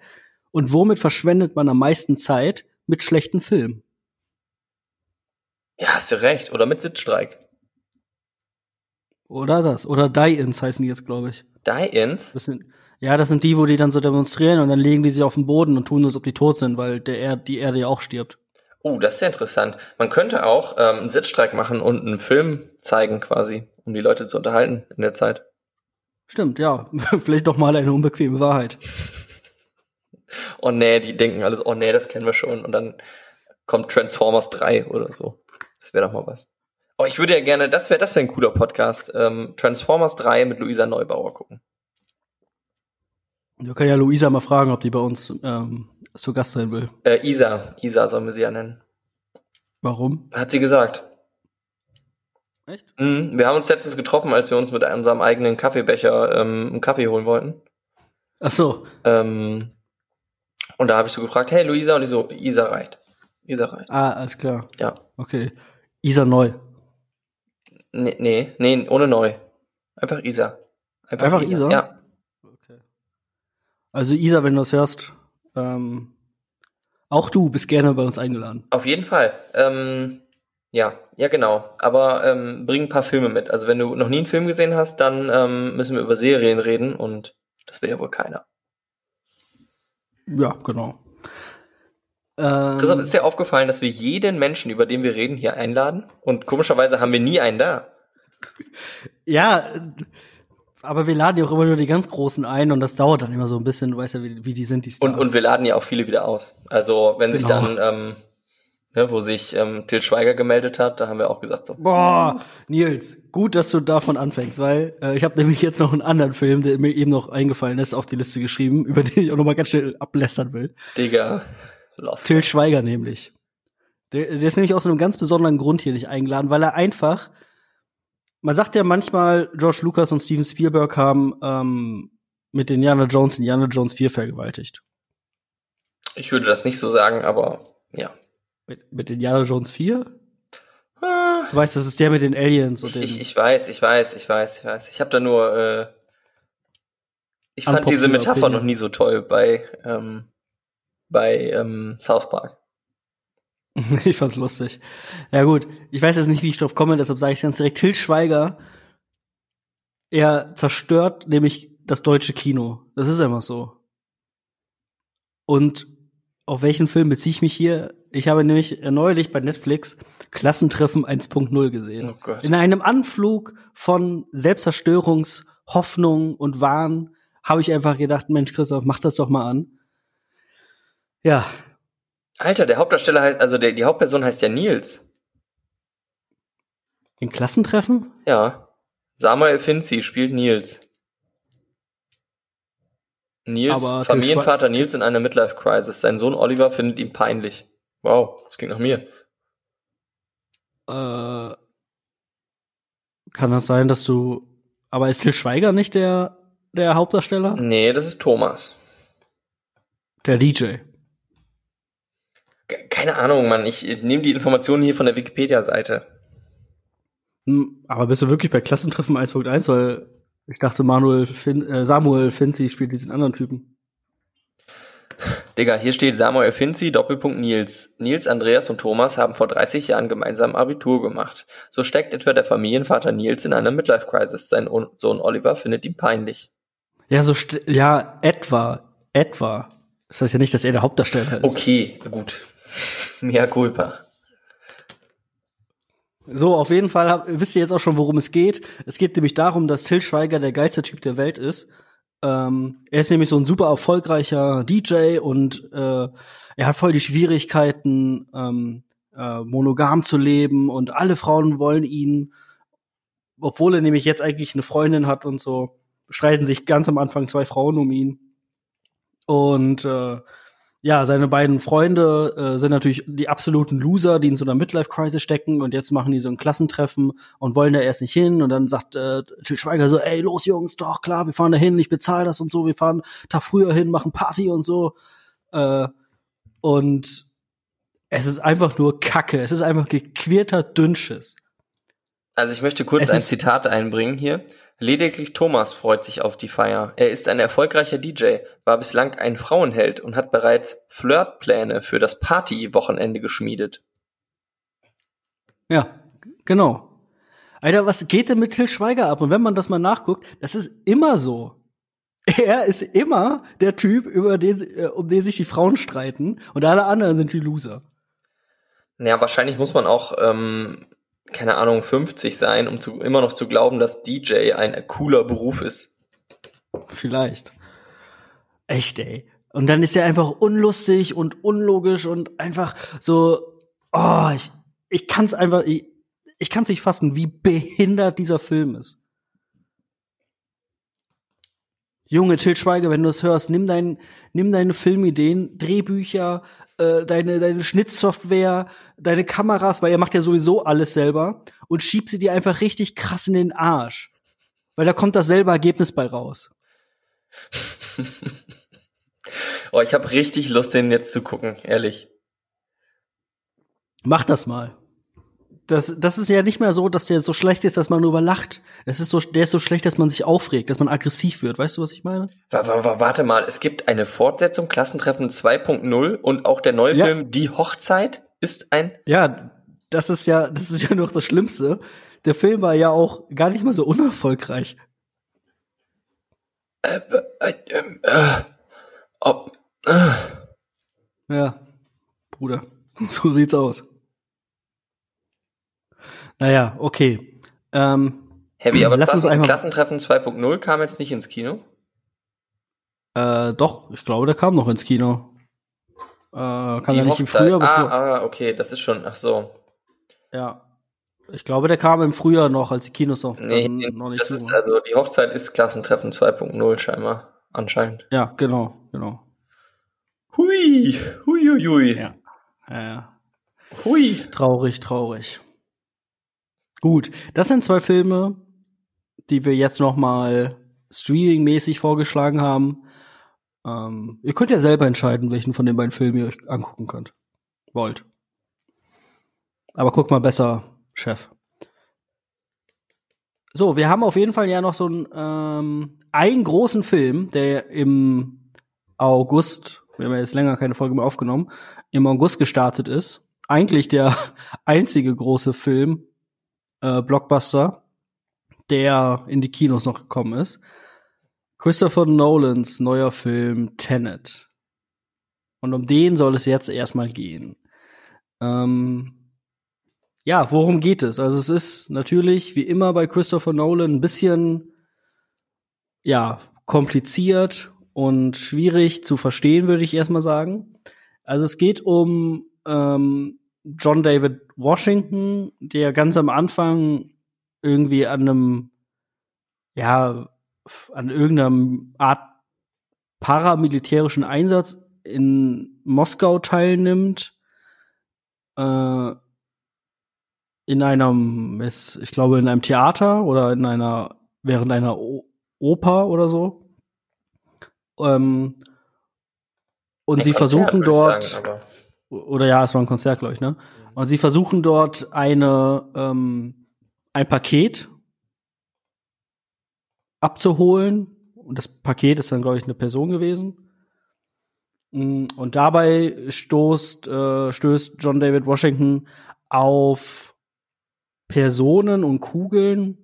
Und womit verschwendet man am meisten Zeit? Mit schlechten Filmen. Ja, hast du recht. Oder mit Sitzstreik. Oder das. Oder Die-Ins heißen die jetzt, glaube ich. Die-Ins? Das sind, ja, das sind die, wo die dann so demonstrieren und dann legen die sich auf den Boden und tun so, als ob die tot sind, weil der Erd, die Erde ja auch stirbt. Oh, das ist ja interessant. Man könnte auch ähm, einen Sitzstreik machen und einen Film zeigen quasi, um die Leute zu unterhalten in der Zeit. Stimmt, ja. [LAUGHS] Vielleicht doch mal eine unbequeme Wahrheit. [LAUGHS] Oh nee, die denken alles, oh nee, das kennen wir schon. Und dann kommt Transformers 3 oder so. Das wäre doch mal was. Oh, ich würde ja gerne, das wäre das wäre ein cooler Podcast. Ähm, Transformers 3 mit Luisa Neubauer gucken. Wir können ja Luisa mal fragen, ob die bei uns ähm, zu Gast sein will. Äh, Isa, Isa sollen wir sie ja nennen. Warum? Hat sie gesagt. Echt? Mhm, wir haben uns letztens getroffen, als wir uns mit unserem eigenen Kaffeebecher ähm, einen Kaffee holen wollten. Ach so. Ähm, und da habe ich so gefragt, hey Luisa, und die so, Isa reicht. Isa reicht. Ah, alles klar. Ja. Okay. Isa Neu. Nee, nee, nee, ohne neu. Einfach Isa. Einfach Isa? Ja. Also Isa, wenn du das hörst, ähm, auch du bist gerne bei uns eingeladen. Auf jeden Fall. Ähm, ja, ja genau. Aber ähm, bring ein paar Filme mit. Also wenn du noch nie einen Film gesehen hast, dann ähm, müssen wir über Serien reden und das wäre ja wohl keiner. Ja, genau. Ähm, Christoph, ist dir aufgefallen, dass wir jeden Menschen, über den wir reden, hier einladen? Und komischerweise haben wir nie einen da. Ja, aber wir laden ja auch immer nur die ganz Großen ein und das dauert dann immer so ein bisschen, du weißt ja, wie, wie die sind, die Stars. Und, und wir laden ja auch viele wieder aus. Also wenn genau. sich dann, ähm, ne, wo sich ähm, Till Schweiger gemeldet hat, da haben wir auch gesagt so. Boah, Nils, gut, dass du davon anfängst, weil äh, ich habe nämlich jetzt noch einen anderen Film, der mir eben noch eingefallen ist, auf die Liste geschrieben, über den ich auch noch mal ganz schnell ablästern will. Digga. Lost. Till Schweiger nämlich. Der, der ist nämlich aus einem ganz besonderen Grund hier nicht eingeladen, weil er einfach, man sagt ja manchmal, George Lucas und Steven Spielberg haben ähm, mit Indiana Jones Indiana Jones 4 vergewaltigt. Ich würde das nicht so sagen, aber ja. Mit, mit Indiana Jones 4? Ah. Du weißt, das ist der mit den Aliens und ich, den ich, ich weiß, ich weiß, ich weiß, ich weiß. Ich habe da nur äh, ich fand diese Metapher Opinion. noch nie so toll bei ähm, bei ähm, South Park. [LAUGHS] ich fand's lustig. Ja gut, ich weiß jetzt nicht, wie ich drauf komme, deshalb sage ich ganz direkt. Till Schweiger, er zerstört nämlich das deutsche Kino. Das ist einfach so. Und auf welchen Film beziehe ich mich hier? Ich habe nämlich neulich bei Netflix Klassentreffen 1.0 gesehen. Oh In einem Anflug von Selbstzerstörungshoffnung und Wahn habe ich einfach gedacht, Mensch, Christoph, mach das doch mal an. Ja. Alter, der Hauptdarsteller heißt, also der, die Hauptperson heißt ja Nils. In Klassentreffen? Ja. Samuel Finzi spielt Nils. Nils, Aber Familienvater Nils in einer Midlife-Crisis. Sein Sohn Oliver findet ihn peinlich. Wow, das klingt nach mir. Äh, kann das sein, dass du. Aber ist Till Schweiger nicht der, der Hauptdarsteller? Nee, das ist Thomas. Der DJ. Keine Ahnung, Mann. Ich nehme die Informationen hier von der Wikipedia-Seite. Hm, aber bist du wirklich bei Klassentreffen 1.1? Weil ich dachte, Manuel fin äh, Samuel Finzi spielt diesen anderen Typen. Digga, hier steht Samuel Finzi, Doppelpunkt Nils. Nils, Andreas und Thomas haben vor 30 Jahren gemeinsam Abitur gemacht. So steckt etwa der Familienvater Nils in einer Midlife-Crisis. Sein Sohn Oliver findet ihn peinlich. Ja, so, ja, etwa, etwa. Das heißt ja nicht, dass er der Hauptdarsteller ist. Okay, gut. Mea culpa. So, auf jeden Fall hab, wisst ihr jetzt auch schon, worum es geht. Es geht nämlich darum, dass Till Schweiger der geilste Typ der Welt ist. Ähm, er ist nämlich so ein super erfolgreicher DJ und äh, er hat voll die Schwierigkeiten, ähm, äh, monogam zu leben und alle Frauen wollen ihn, obwohl er nämlich jetzt eigentlich eine Freundin hat und so, streiten sich ganz am Anfang zwei Frauen um ihn. Und äh, ja, seine beiden Freunde äh, sind natürlich die absoluten Loser, die in so einer Midlife-Crisis stecken und jetzt machen die so ein Klassentreffen und wollen da erst nicht hin und dann sagt äh, Till Schweiger so, ey, los Jungs, doch klar, wir fahren da hin, ich bezahle das und so, wir fahren Tag früher hin, machen Party und so. Äh, und es ist einfach nur Kacke, es ist einfach gequirter Dünnschiss. Also ich möchte kurz es ein Zitat einbringen hier. Lediglich Thomas freut sich auf die Feier. Er ist ein erfolgreicher DJ, war bislang ein Frauenheld und hat bereits Flirtpläne für das Partywochenende geschmiedet. Ja, genau. Alter, was geht denn mit Till Schweiger ab? Und wenn man das mal nachguckt, das ist immer so. [LAUGHS] Er ist immer der Typ, über den, äh, um den sich die Frauen streiten und alle anderen sind die Loser. Ja, wahrscheinlich muss man auch ähm, keine Ahnung, 50 sein, um zu, immer noch zu glauben, dass DJ ein cooler Beruf ist. Vielleicht. Echt, ey. Und dann ist er einfach unlustig und unlogisch und einfach so, oh, ich, ich kann's einfach, ich, ich kann's nicht fassen, wie behindert dieser Film ist. Junge Till Schweiger, wenn du das hörst, nimm dein, nimm deine Filmideen, Drehbücher, äh, deine, deine Schnittsoftware, deine Kameras, weil er macht ja sowieso alles selber und schiebt sie dir einfach richtig krass in den Arsch. Weil da kommt dasselbe Ergebnis bei raus. [LAUGHS] oh, ich habe richtig Lust, den jetzt zu gucken, ehrlich. Mach das mal. Das, das ist ja nicht mehr so, dass der so schlecht ist, dass man nur überlacht. Es ist so, der ist so schlecht, dass man sich aufregt, dass man aggressiv wird. Weißt du, was ich meine? Warte mal, es gibt eine Fortsetzung, Klassentreffen 2.0 und auch der neue ja. Film Die Hochzeit ist ein. Ja, das ist ja, das ist ja noch das Schlimmste. Der Film war ja auch gar nicht mal so unerfolgreich. Äh, äh, äh, äh, ob, äh. Ja, Bruder, [LAUGHS] so sieht's aus. Naja, okay. Ähm, Heavy, aber lass Klassen, uns einmal Klassentreffen 2.0 kam jetzt nicht ins Kino? Äh, doch, ich glaube, der kam noch ins Kino. Äh, kam ja nicht im Frühjahr. Bevor ah, ah, okay, das ist schon, ach so. Ja. Ich glaube, der kam im Frühjahr noch, als die Kinos noch, nee, noch nicht das ist, Also die Hochzeit ist Klassentreffen 2.0 scheinbar, anscheinend. Ja, genau, genau. Hui, hui, hui, hui. Ja. ja, ja. Hui. Traurig, traurig. Gut, das sind zwei Filme, die wir jetzt noch mal streaming-mäßig vorgeschlagen haben. Ähm, ihr könnt ja selber entscheiden, welchen von den beiden Filmen ihr euch angucken könnt. Wollt. Aber guck mal besser, Chef. So, wir haben auf jeden Fall ja noch so einen, ähm, einen großen Film, der im August, wir haben ja jetzt länger keine Folge mehr aufgenommen, im August gestartet ist. Eigentlich der [LAUGHS] einzige große Film, äh, Blockbuster, der in die Kinos noch gekommen ist. Christopher Nolans neuer Film Tenet. Und um den soll es jetzt erstmal gehen. Ähm, ja, worum geht es? Also es ist natürlich wie immer bei Christopher Nolan ein bisschen ja kompliziert und schwierig zu verstehen, würde ich erstmal sagen. Also es geht um ähm, John David Washington, der ganz am Anfang irgendwie an einem, ja, an irgendeiner Art paramilitärischen Einsatz in Moskau teilnimmt, äh, in einem, ich glaube, in einem Theater oder in einer, während einer o Oper oder so. Ähm, und sie versuchen dort. Sagen, oder ja, es war ein Konzert, glaube ich, ne? Und sie versuchen dort eine ähm, ein Paket abzuholen. Und das Paket ist dann, glaube ich, eine Person gewesen. Mm, und dabei stoßt, äh, stößt John David Washington auf Personen und Kugeln,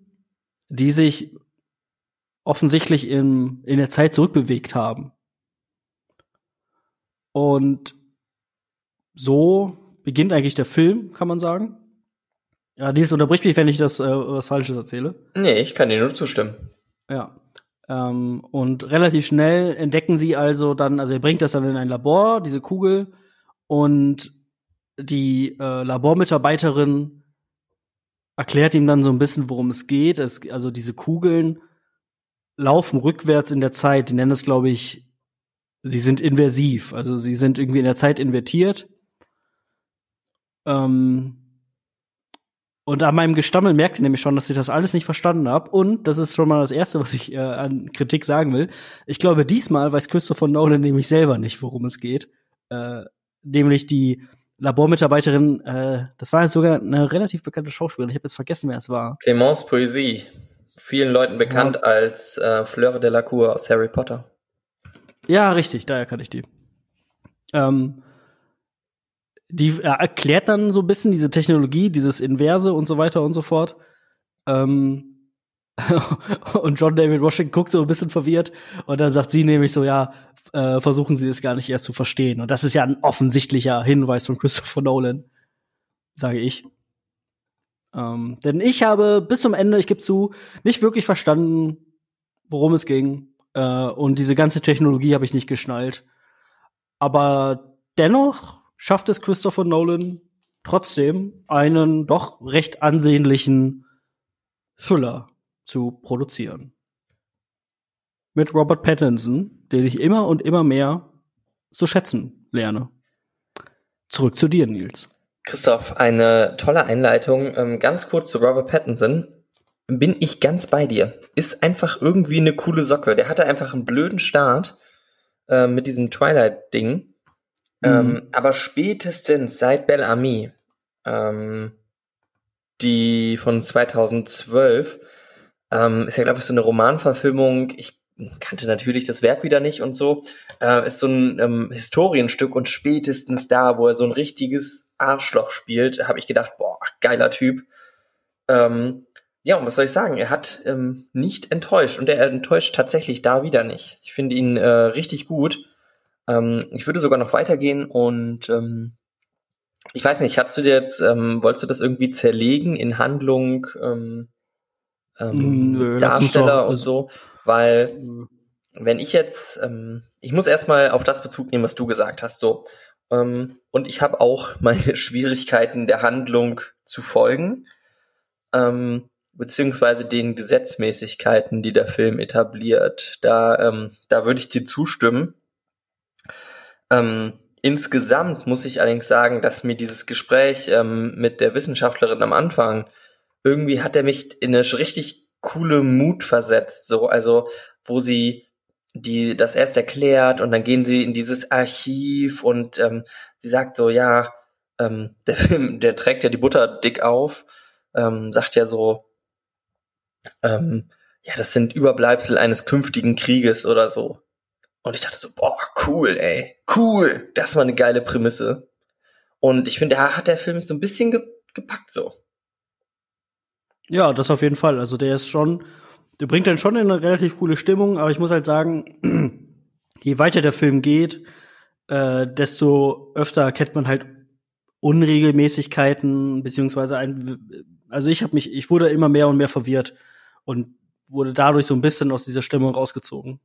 die sich offensichtlich in, in der Zeit zurückbewegt haben. Und so beginnt eigentlich der Film, kann man sagen. Ja, Nils, unterbrich mich, wenn ich das äh, was Falsches erzähle. Nee, ich kann dir nur zustimmen. Ja. Ähm, und relativ schnell entdecken sie also dann, also er bringt das dann in ein Labor, diese Kugel, und die äh, Labormitarbeiterin erklärt ihm dann so ein bisschen, worum es geht. Es, also diese Kugeln laufen rückwärts in der Zeit. Die nennen es, glaube ich, sie sind inversiv. Also sie sind irgendwie in der Zeit invertiert ähm, und an meinem Gestammel merkt ihr nämlich schon, dass ich das alles nicht verstanden habe. Und das ist schon mal das Erste, was ich äh, an Kritik sagen will. Ich glaube, diesmal weiß Christopher Nolan nämlich selber nicht, worum es geht. Äh, nämlich die Labormitarbeiterin, äh, das war jetzt sogar eine relativ bekannte Schauspielerin. Ich habe jetzt vergessen, wer es war. Clémence Poesie. Vielen Leuten bekannt ja. als äh, Fleur de la Cour aus Harry Potter. Ja, richtig, daher kann ich die. Ähm, die äh, erklärt dann so ein bisschen diese Technologie, dieses Inverse und so weiter und so fort. Ähm, [LAUGHS] und John David Washington guckt so ein bisschen verwirrt und dann sagt sie nämlich so, ja, äh, versuchen Sie es gar nicht erst zu verstehen. Und das ist ja ein offensichtlicher Hinweis von Christopher Nolan, sage ich. Ähm, denn ich habe bis zum Ende, ich gebe zu, nicht wirklich verstanden, worum es ging. Äh, und diese ganze Technologie habe ich nicht geschnallt. Aber dennoch schafft es Christopher Nolan trotzdem einen doch recht ansehnlichen Thriller zu produzieren. Mit Robert Pattinson, den ich immer und immer mehr zu schätzen lerne. Zurück zu dir, Nils. Christoph, eine tolle Einleitung. Ähm, ganz kurz zu Robert Pattinson. Bin ich ganz bei dir. Ist einfach irgendwie eine coole Socke. Der hatte einfach einen blöden Start äh, mit diesem Twilight-Ding. Ähm, mhm. aber spätestens seit Bellamy ähm, die von 2012. Ähm, ist ja, glaube ich, so eine Romanverfilmung. Ich kannte natürlich das Werk wieder nicht und so. Äh, ist so ein ähm, Historienstück und spätestens da, wo er so ein richtiges Arschloch spielt, habe ich gedacht, boah, geiler Typ. Ähm, ja, und was soll ich sagen? Er hat ähm, nicht enttäuscht und er enttäuscht tatsächlich da wieder nicht. Ich finde ihn äh, richtig gut. Ähm, ich würde sogar noch weitergehen und ähm, ich weiß nicht, hast du dir jetzt, ähm, wolltest du das irgendwie zerlegen in Handlung, ähm, ähm, Nö, Darsteller und so? Weil wenn ich jetzt, ähm, ich muss erstmal auf das Bezug nehmen, was du gesagt hast, so. Ähm, und ich habe auch [LAUGHS] meine Schwierigkeiten der Handlung zu folgen. Ähm, beziehungsweise den Gesetzmäßigkeiten, die der Film etabliert. Da, ähm, da würde ich dir zustimmen. Ähm, insgesamt muss ich allerdings sagen, dass mir dieses Gespräch ähm, mit der Wissenschaftlerin am Anfang irgendwie hat er mich in eine richtig coole Mut versetzt, so also wo sie die das erst erklärt und dann gehen sie in dieses Archiv und ähm, sie sagt so ja ähm, [LAUGHS] der Film der trägt ja die Butter dick auf ähm, sagt ja so ähm, ja, das sind Überbleibsel eines künftigen Krieges oder so. Und ich dachte so, boah, cool, ey, cool, das war eine geile Prämisse. Und ich finde, da hat der Film so ein bisschen ge gepackt so. Ja, das auf jeden Fall. Also der ist schon, der bringt dann schon in eine relativ coole Stimmung, aber ich muss halt sagen, [CLEARS THROAT] je weiter der Film geht, äh, desto öfter erkennt man halt Unregelmäßigkeiten, beziehungsweise ein, also ich habe mich, ich wurde immer mehr und mehr verwirrt und wurde dadurch so ein bisschen aus dieser Stimmung rausgezogen.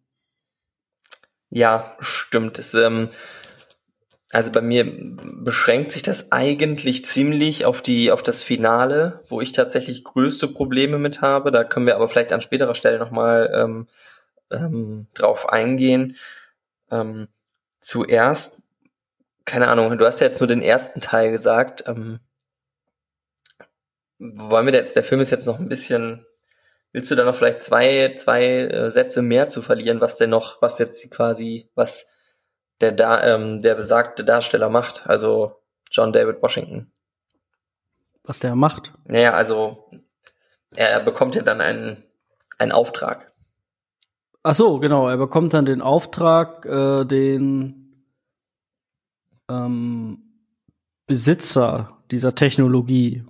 Ja, stimmt. Es, ähm, also bei mir beschränkt sich das eigentlich ziemlich auf die, auf das Finale, wo ich tatsächlich größte Probleme mit habe. Da können wir aber vielleicht an späterer Stelle nochmal ähm, ähm, drauf eingehen. Ähm, zuerst, keine Ahnung, du hast ja jetzt nur den ersten Teil gesagt. Ähm, wollen wir jetzt, der Film ist jetzt noch ein bisschen Willst du da noch vielleicht zwei, zwei äh, Sätze mehr zu verlieren, was denn noch, was jetzt quasi, was der da, ähm, der besagte Darsteller macht, also John David Washington? Was der macht? Naja, also er bekommt ja dann einen, einen Auftrag. Ach so, genau, er bekommt dann den Auftrag, äh, den ähm, Besitzer dieser Technologie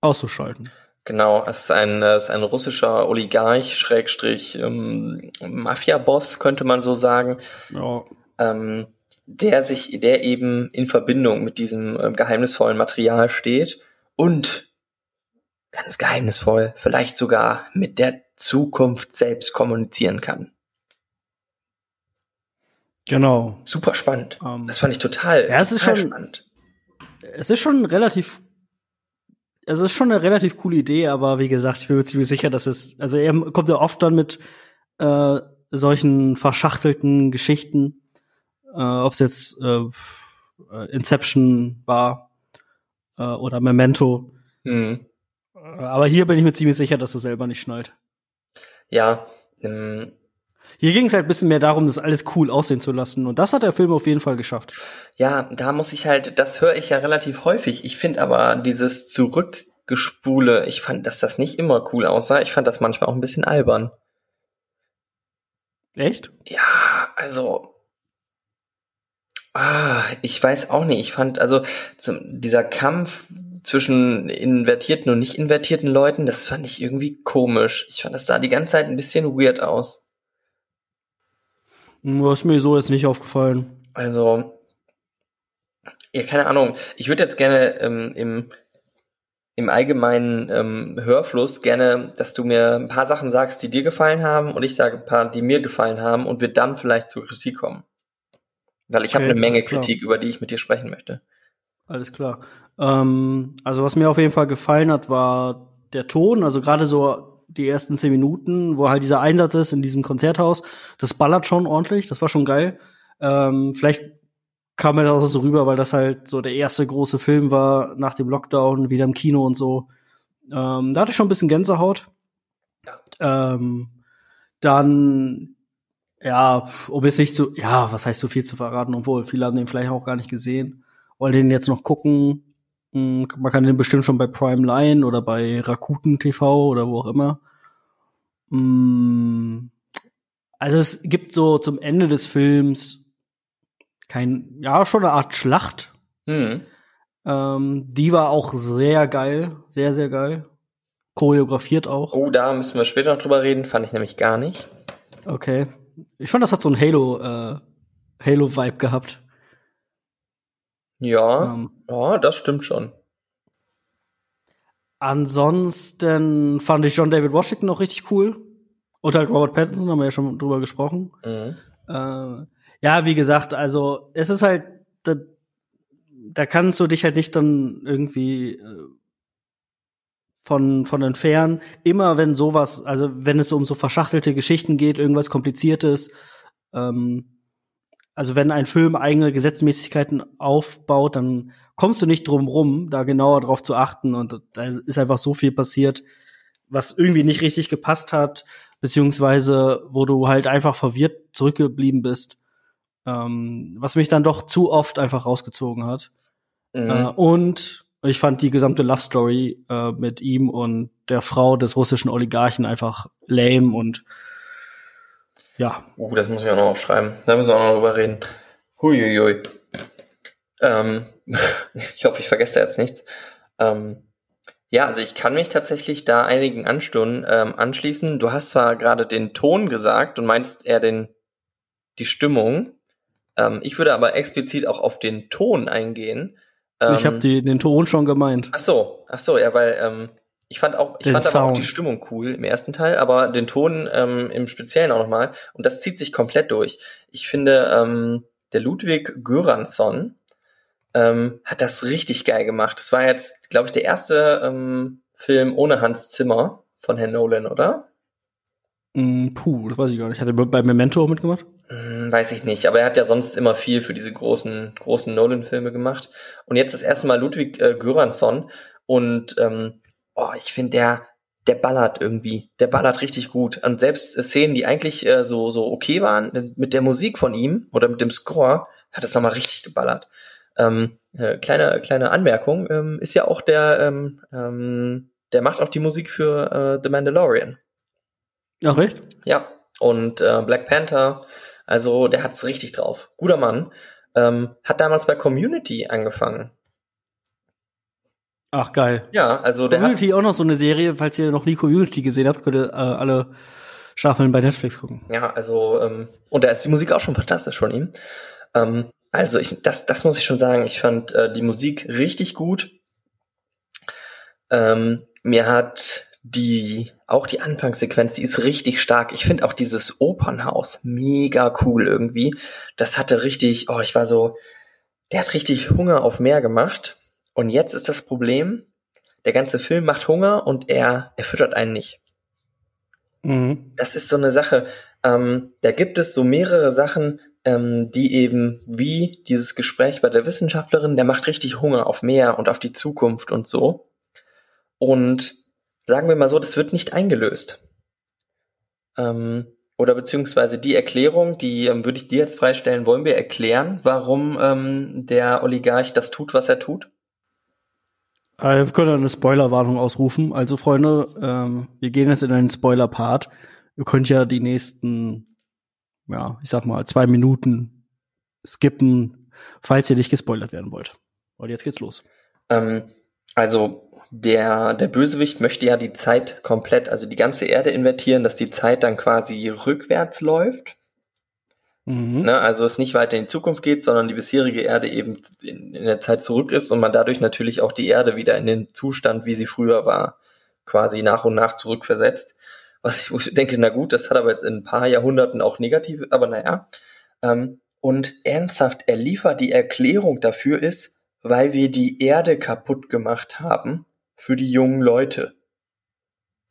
auszuschalten. Genau, es ist ein, es ist ein russischer Oligarch, Schrägstrich, ähm, Mafia-Boss, könnte man so sagen. Ja. Ähm, der sich, der eben in Verbindung mit diesem äh, geheimnisvollen Material steht und ganz geheimnisvoll, vielleicht sogar mit der Zukunft selbst kommunizieren kann. Genau. Super spannend. Um, ähm, das fand ich total, ja, es ist schon, spannend. Es ist schon relativ also ist schon eine relativ coole Idee, aber wie gesagt, ich bin mir ziemlich sicher, dass es, also er kommt ja oft dann mit äh, solchen verschachtelten Geschichten, äh, ob es jetzt äh, Inception war äh, oder Memento. Mhm. Aber hier bin ich mir ziemlich sicher, dass er selber nicht schnallt. Ja. Ähm, hier ging es halt ein bisschen mehr darum, das alles cool aussehen zu lassen. Und das hat der Film auf jeden Fall geschafft. Ja, da muss ich halt, das höre ich ja relativ häufig. Ich finde aber dieses Zurückgespule, ich fand, dass das nicht immer cool aussah. Ich fand das manchmal auch ein bisschen albern. Echt? Ja, also. Ah, ich weiß auch nicht. Ich fand, also, zum, dieser Kampf zwischen invertierten und nicht invertierten Leuten, das fand ich irgendwie komisch. Ich fand, das sah die ganze Zeit ein bisschen weird aus. Das ist mir so jetzt nicht aufgefallen. Also, ja, keine Ahnung. Ich würde jetzt gerne ähm, im, im allgemeinen ähm, Hörfluss gerne, dass du mir ein paar Sachen sagst, die dir gefallen haben und ich sage ein paar, die mir gefallen haben und wir dann vielleicht zur Kritik kommen. Weil ich okay, habe eine Menge Kritik, über die ich mit dir sprechen möchte. Alles klar. Ähm, also was mir auf jeden Fall gefallen hat, war der Ton. Also gerade so die ersten zehn Minuten, wo halt dieser Einsatz ist in diesem Konzerthaus, das ballert schon ordentlich, das war schon geil. Ähm, vielleicht kam mir das auch so rüber, weil das halt so der erste große Film war nach dem Lockdown, wieder im Kino und so. Ähm, da hatte ich schon ein bisschen Gänsehaut. Ja. Ähm, dann, ja, um es nicht zu, ja, was heißt so viel zu verraten, obwohl viele haben den vielleicht auch gar nicht gesehen, wollen den jetzt noch gucken. Mm, Man kann den bestimmt schon bei Prime Line oder bei Rakuten TV oder wo auch immer. Mm, Also es gibt so zum Ende des Films kein, ja, schon eine Art Schlacht. Hm. Ähm, die war auch sehr geil, sehr, sehr geil. Choreografiert auch. Oh, da müssen wir später noch drüber reden, fand ich nämlich gar nicht. Okay. Ich fand, das hat so ein Halo, äh, Halo-Vibe gehabt. Ja, Ähm, ja, das stimmt schon. ansonsten fand ich John David Washington noch richtig cool. Und halt Robert Pattinson, haben wir ja schon drüber gesprochen. Mhm. Äh, ja, wie gesagt, also es ist halt, da, da kannst du dich halt nicht dann irgendwie äh, von, von entfernen. Immer wenn sowas, also wenn es um so verschachtelte Geschichten geht, irgendwas Kompliziertes, ähm, also wenn ein Film eigene Gesetzmäßigkeiten aufbaut, dann kommst du nicht drum rum, da genauer drauf zu achten. Und da ist einfach so viel passiert, was irgendwie nicht richtig gepasst hat, beziehungsweise wo du halt einfach verwirrt zurückgeblieben bist, ähm, was mich dann doch zu oft einfach rausgezogen hat. Mhm. Äh, und ich fand die gesamte Love Story äh, mit ihm und der Frau des russischen Oligarchen einfach lame und ja, Uh, das muss ich auch noch aufschreiben. Da müssen wir auch noch drüber reden. Huiuiui. Ähm, [LAUGHS] ich hoffe, ich vergesse da jetzt nichts. Ähm, ja, also ich kann mich tatsächlich da einigen Anstunden ähm, anschließen. Du hast zwar gerade den Ton gesagt und meinst eher den, die Stimmung. Ähm, ich würde aber explizit auch auf den Ton eingehen. Ähm, ich habe den Ton schon gemeint. Ach so, ach so, ja, weil ähm, ich fand auch, ich Den fand aber auch die Stimmung cool im ersten Teil, aber den Ton ähm, im Speziellen auch nochmal. Und das zieht sich komplett durch. Ich finde, ähm, der Ludwig Göransson ähm, hat das richtig geil gemacht. Das war jetzt, glaube ich, der erste ähm, Film ohne Hans Zimmer von Herrn Nolan, oder? Mm, puh, das weiß ich gar nicht. Hat er bei Memento auch mitgemacht? Hm, weiß ich nicht, aber er hat ja sonst immer viel für diese großen, großen Nolan-Filme gemacht. Und jetzt das erste Mal Ludwig äh, Göransson. Und ähm, oh, ich finde, der, der ballert irgendwie. Der ballert richtig gut. Und selbst äh, Szenen, die eigentlich äh, so, so okay waren, mit der Musik von ihm oder mit dem Score, hat es nochmal richtig geballert. Ähm, äh, kleine, kleine Anmerkung, ähm, ist ja auch der, ähm, ähm, der macht auch die Musik für äh, The Mandalorian. Ach, recht? Ja, und äh, Black Panther, also der hat's richtig drauf. Guter Mann. Ähm, hat damals bei Community angefangen. Ach, geil. Ja, also der hat, Community auch noch so eine Serie, falls ihr noch nie Community gesehen habt, könnt ihr äh, alle Staffeln bei Netflix gucken. ja, also, ähm, und da ist die Musik auch schon fantastisch von ihm. Ähm, also ich, das, das muss ich schon sagen, ich fand äh, die Musik richtig gut. Ähm, mir hat die, auch die Anfangssequenz, die ist richtig stark. Ich finde auch dieses Opernhaus mega cool irgendwie. Das hatte richtig, oh, ich war so, der hat richtig Hunger auf mehr gemacht. Und jetzt ist das Problem, der ganze Film macht Hunger und er, er füttert einen nicht. Mhm. Das ist so eine Sache. Ähm, da gibt es so mehrere Sachen, ähm, die eben wie dieses Gespräch bei der Wissenschaftlerin, der macht richtig Hunger auf mehr und auf die Zukunft und so. Und sagen wir mal so, das wird nicht eingelöst. Ähm, oder beziehungsweise die Erklärung, die ähm, würde ich dir jetzt freistellen, wollen wir erklären, warum ähm, der Oligarch das tut, was er tut? Äh, wir können eine Spoilerwarnung ausrufen. Also, Freunde, ähm, wir gehen jetzt in einen Spoiler-Part. Ihr könnt ja die nächsten, ja, ich sag mal, zwei Minuten skippen, falls ihr nicht gespoilert werden wollt. Und jetzt geht's los. Ähm, also der, der Bösewicht möchte ja die Zeit komplett, also die ganze Erde invertieren, dass die Zeit dann quasi rückwärts läuft. Mhm. Ne? Also es nicht weiter in die Zukunft geht, sondern die bisherige Erde eben in, in der Zeit zurück ist und man dadurch natürlich auch die Erde wieder in den Zustand, wie sie früher war, quasi nach und nach zurückversetzt. Was ich, denke, na gut, das hat aber jetzt in ein paar Jahrhunderten auch negative, aber naja. Ähm, und ernsthaft, er liefert die Erklärung dafür ist, weil wir die Erde kaputt gemacht haben für die jungen Leute.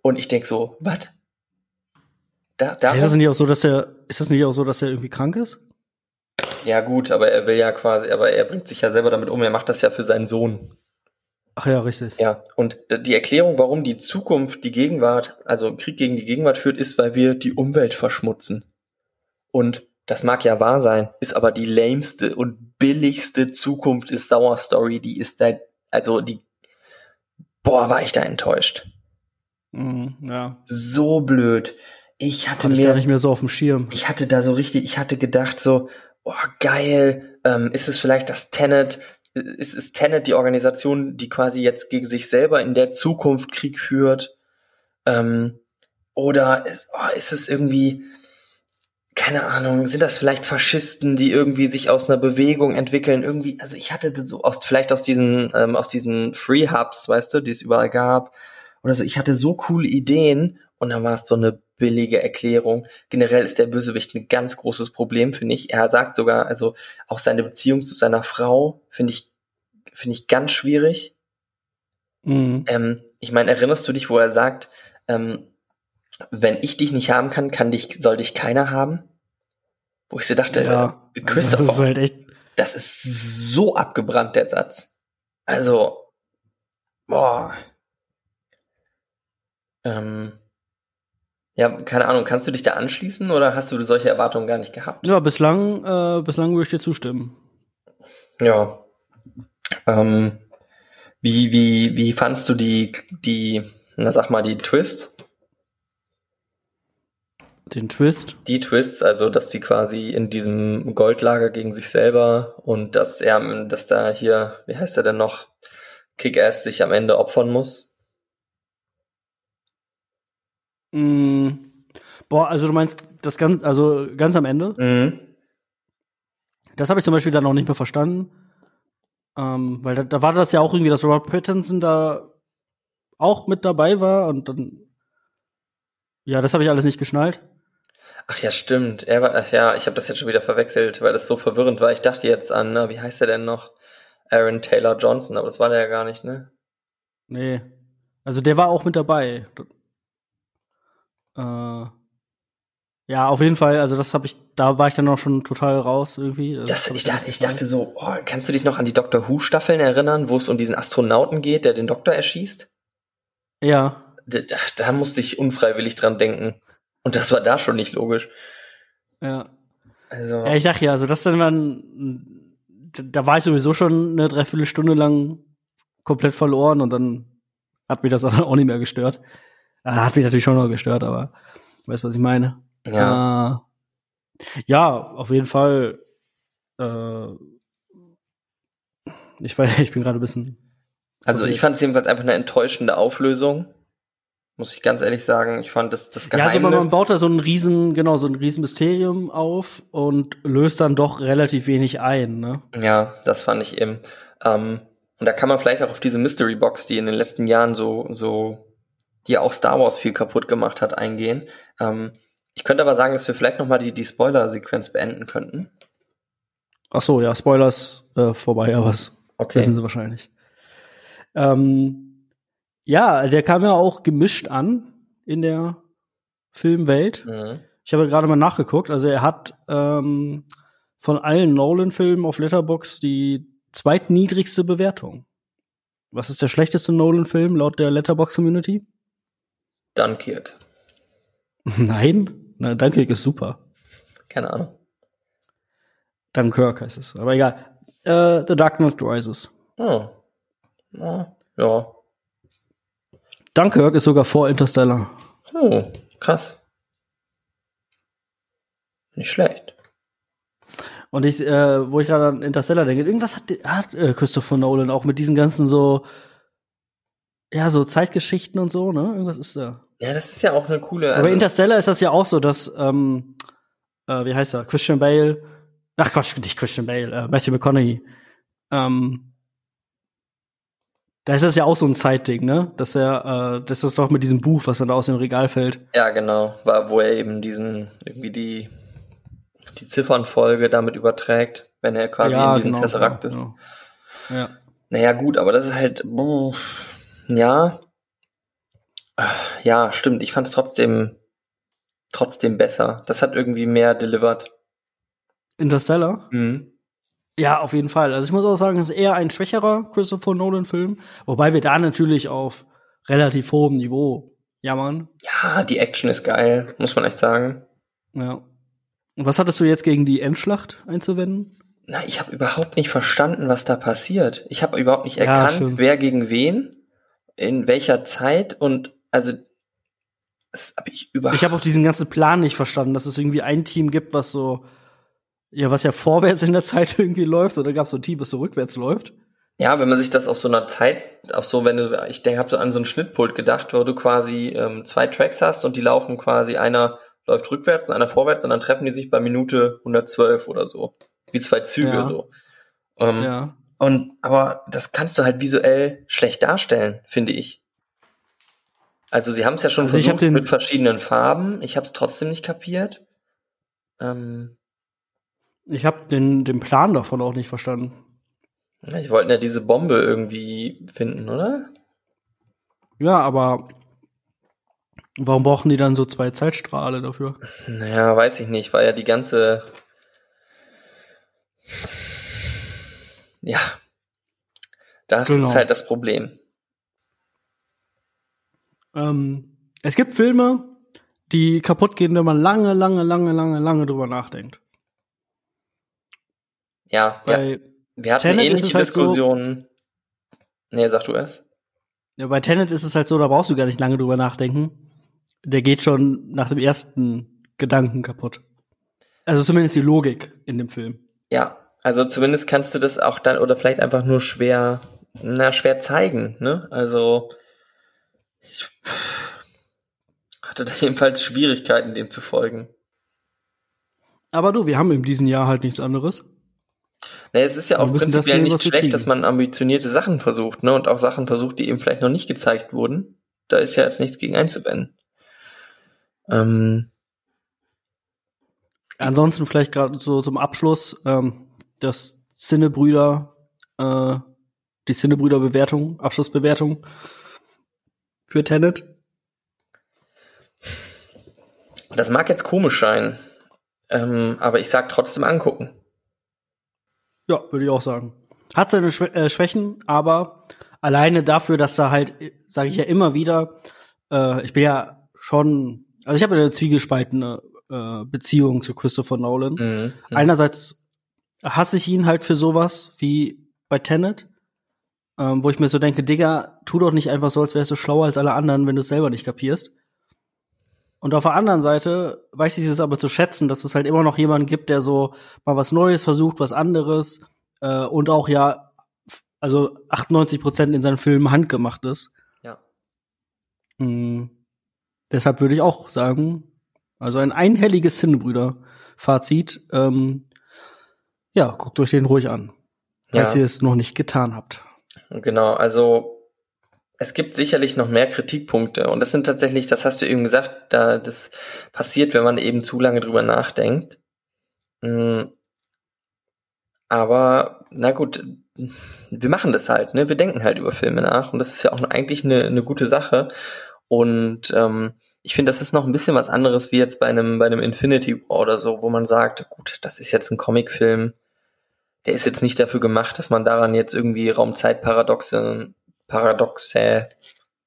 Und ich denk so, was? Da, Ist das darum, nicht auch so, dass er, ist das nicht auch so, dass er irgendwie krank ist? ja gut, aber er will ja quasi, aber er bringt sich ja selber damit um, er macht das ja für seinen Sohn. Ach ja, richtig. Ja, und die Erklärung, warum die Zukunft die Gegenwart, also Krieg gegen die Gegenwart führt, ist, weil wir die Umwelt verschmutzen. Und das mag ja wahr sein, ist aber die lameste und billigste Zukunft ist Sauer Story, die ist seit also die, boah, war ich da enttäuscht. Mhm, ja. So blöd. Ich hatte ich mir, gar nicht mehr so auf dem Schirm. ich hatte da so richtig, ich hatte gedacht so, oh geil, ähm, ist es vielleicht das Tenet, ist es Tenet die Organisation, die quasi jetzt gegen sich selber in der Zukunft Krieg führt? Ähm, oder ist, oh, ist es irgendwie, keine Ahnung, sind das vielleicht Faschisten, die irgendwie sich aus einer Bewegung entwickeln? Irgendwie, also ich hatte so aus, vielleicht aus diesen, ähm, aus diesen Free Hubs, weißt du, die es überall gab. Oder so, ich hatte so coole Ideen und dann war es so eine billige Erklärung. Generell ist der Bösewicht ein ganz großes Problem, finde ich. Er sagt sogar, also auch seine Beziehung zu seiner Frau finde ich, finde ich ganz schwierig. Mhm. Ähm, ich meine, erinnerst du dich, wo er sagt, ähm, wenn ich dich nicht haben kann, kann dich, soll dich keiner haben? Wo ich so dachte, Ja. äh, Christopher, Das ist halt echt. das ist so abgebrannt, der Satz. Also, boah. Ähm, ja, keine Ahnung, kannst du dich da anschließen oder hast du solche Erwartungen gar nicht gehabt? Ja, bislang, äh, bislang würde ich dir zustimmen. Ja. Ähm, wie, wie, wie fandst du die, die, na sag mal, die Twists? Den Twist. Die Twists, also dass die quasi in diesem Goldlager gegen sich selber und dass er, dass da hier, wie heißt er denn noch, Kick-Ass sich am Ende opfern muss. Mm, boah, also du meinst das ganz, also ganz am Ende? Mhm. Das habe ich zum Beispiel dann noch nicht mehr verstanden. Ähm, weil da, da war das ja auch irgendwie, dass Robert Pattinson da auch mit dabei war und dann. Ja, das habe ich alles nicht geschnallt. Ach ja, stimmt. Er war, ach ja, ich habe das jetzt schon wieder verwechselt, weil das so verwirrend war. Ich dachte jetzt an, na, wie heißt er denn noch? Aaron Taylor Johnson, aber das war der ja gar nicht, ne? Nee. Also der war auch mit dabei. Äh, ja, auf jeden Fall, also das habe ich, da war ich dann auch schon total raus irgendwie. Das, hab ich, dachte, ich dachte so, oh, kannst du dich noch an die Doctor Who Staffeln erinnern, wo es um diesen Astronauten geht, der den Doktor erschießt? Ja, Da, da, da musste ich unfreiwillig dran denken. Und das war da schon nicht logisch. ja. Also, Ja, ich sag ja, also das dann, dann da war ich sowieso schon eine Dreiviertelstunde lang komplett verloren und dann hat mich das [LAUGHS] auch nicht mehr gestört. Äh, hat mich natürlich schon noch gestört, aber weißt was ich meine? ja. Äh, ja, auf jeden Fall. Äh, ich weiß, [LAUGHS] ich bin gerade ein bisschen. Also ich fand es jedenfalls einfach eine enttäuschende Auflösung. Muss ich ganz ehrlich sagen. Ich fand das, das Ja, also Geheimnis. man, man baut da so ein riesen, genau, so ein riesen Mysterium auf und löst dann doch relativ wenig ein, ne? Ja, das fand ich eben. Ähm, und da kann man vielleicht auch auf diese Mystery Box, die in den letzten Jahren so, so, die auch Star Wars viel kaputt gemacht hat, eingehen. Ähm, ich könnte aber sagen, dass wir vielleicht noch mal die, die Spoiler-Sequenz beenden könnten. Ach so, ja, Spoilers äh, vorbei, aber das Okay. wissen sie wahrscheinlich. Ähm, ja, der kam ja auch gemischt an in der Filmwelt. Mhm. Ich habe gerade mal nachgeguckt. Also er hat ähm, von allen Nolan-Filmen auf Letterbox die zweitniedrigste Bewertung. Was ist der schlechteste Nolan-Film laut der Letterbox-Community? Dunkirk. Nein, na, Dunkirk ist super. Keine Ahnung. Dunkirk heißt es. Aber egal. Äh, The Dark Knight Rises. Oh. Ja. ja. Dunkirk ist sogar vor Interstellar. Oh, krass. Nicht schlecht. Und ich, äh, wo ich gerade an Interstellar denke, irgendwas hat, hat äh, Christopher Nolan auch mit diesen ganzen so, ja, so Zeitgeschichten und so, ne? Irgendwas ist da. Ja, das ist ja auch eine coole. Aber also- Interstellar ist das ja auch so, dass, ähm, äh, wie heißt er? Christian Bale, ach Quatsch, nicht Christian Bale, äh, Matthew McConaughey. Ähm, da ist das ja auch so ein Zeitding, ne? Dass er, äh, das ist doch mit diesem Buch, was dann da aus dem Regal fällt. Ja, genau. War, wo er eben diesen, irgendwie die, die Ziffernfolge damit überträgt, wenn er quasi in diesem Tesseract ist. genau. Ja. Naja, gut, aber das ist halt, boah, ja. Ja, stimmt. Ich fand es trotzdem, trotzdem besser. Das hat irgendwie mehr delivered. Interstellar? Mhm. Ja, auf jeden Fall. Also ich muss auch sagen, es ist eher ein schwächerer Christopher Nolan-Film, wobei wir da natürlich auf relativ hohem Niveau jammern. Ja, die Action ist geil, muss man echt sagen. Ja. Und was hattest du jetzt gegen die Endschlacht einzuwenden? na, ich habe überhaupt nicht verstanden, was da passiert. Ich habe überhaupt nicht erkannt, ja, wer gegen wen, in welcher Zeit und also das habe ich überhaupt. Ich habe auch diesen ganzen Plan nicht verstanden, dass es irgendwie ein Team gibt, was so ja, was ja vorwärts in der Zeit [LAUGHS] irgendwie läuft, oder gab es so ein Team, was so rückwärts läuft? Ja, wenn man sich das auf so einer Zeit, auf so, wenn du, ich denke, habe so an so ein Schnittpult gedacht, wo du quasi ähm, zwei Tracks hast und die laufen quasi, einer läuft rückwärts und einer vorwärts und dann treffen die sich bei Minute 112 oder so. Wie zwei Züge ja. so. Ähm, ja. Und, aber das kannst du halt visuell schlecht darstellen, finde ich. Also sie haben es ja schon also versucht mit verschiedenen Farben. Ich habe es trotzdem nicht kapiert. Ähm, ich habe den, den Plan davon auch nicht verstanden. Ich wollte ja diese Bombe irgendwie finden, oder? Ja, aber warum brauchen die dann so zwei Zeitstrahle dafür? Naja, weiß ich nicht, weil ja die ganze. Ja. Das genau. ist halt das Problem. Ähm, es gibt Filme, die kaputt gehen, wenn man lange, lange, lange, lange, lange drüber nachdenkt. Ja, bei ja. wir hatten Tenet ähnliche halt Diskussionen. So, nee, sag du es. Ja, bei Tenet ist es halt so, da brauchst du gar nicht lange drüber nachdenken. Der geht schon nach dem ersten Gedanken kaputt. Also zumindest die Logik in dem Film. Ja, also zumindest kannst du das auch dann oder vielleicht einfach nur schwer, na, schwer zeigen, ne? Also ich hatte da [LAUGHS] jedenfalls Schwierigkeiten, dem zu folgen. Aber du, wir haben in diesem Jahr halt nichts anderes. Naja, es ist ja auch prinzipiell nicht schlecht, dass man ambitionierte Sachen versucht, ne? Und auch Sachen versucht, die eben vielleicht noch nicht gezeigt wurden. Da ist ja jetzt nichts gegen einzuwenden. Ähm, Ansonsten vielleicht gerade so zum Abschluss, ähm, das Zinnebrüder, äh, die Zinnebrüder-Bewertung, Abschlussbewertung für Tenet. Das mag jetzt komisch sein, ähm, aber ich sag trotzdem angucken. Ja, würde ich auch sagen. Hat seine Schwä äh, Schwächen, aber alleine dafür, dass da halt, sage ich ja immer wieder, äh, ich bin ja schon, also ich habe eine zwiegespaltene äh, Beziehung zu Christopher Nolan. Mhm, mhm. Einerseits hasse ich ihn halt für sowas wie bei Tenet, ähm, wo ich mir so denke, Digga, tu doch nicht einfach so, als wärst du schlauer als alle anderen, wenn du es selber nicht kapierst. Und auf der anderen Seite weiß ich es aber zu schätzen, dass es halt immer noch jemanden gibt, der so mal was Neues versucht, was anderes äh, und auch ja, also 98 Prozent in seinen Filmen handgemacht ist. Ja. Mhm. Deshalb würde ich auch sagen, also ein einhelliges Sinnbrüder-Fazit. Ähm, ja, guckt euch den ruhig an, falls ja. ihr es noch nicht getan habt. Genau, also es gibt sicherlich noch mehr Kritikpunkte und das sind tatsächlich, das hast du eben gesagt, da das passiert, wenn man eben zu lange drüber nachdenkt. Hm. Aber na gut, wir machen das halt, ne? Wir denken halt über Filme nach und das ist ja auch eigentlich eine, eine gute Sache. Und ähm, ich finde, das ist noch ein bisschen was anderes wie jetzt bei einem bei einem Infinity War oder so, wo man sagt, gut, das ist jetzt ein Comicfilm, der ist jetzt nicht dafür gemacht, dass man daran jetzt irgendwie Raumzeitparadoxe Paradoxe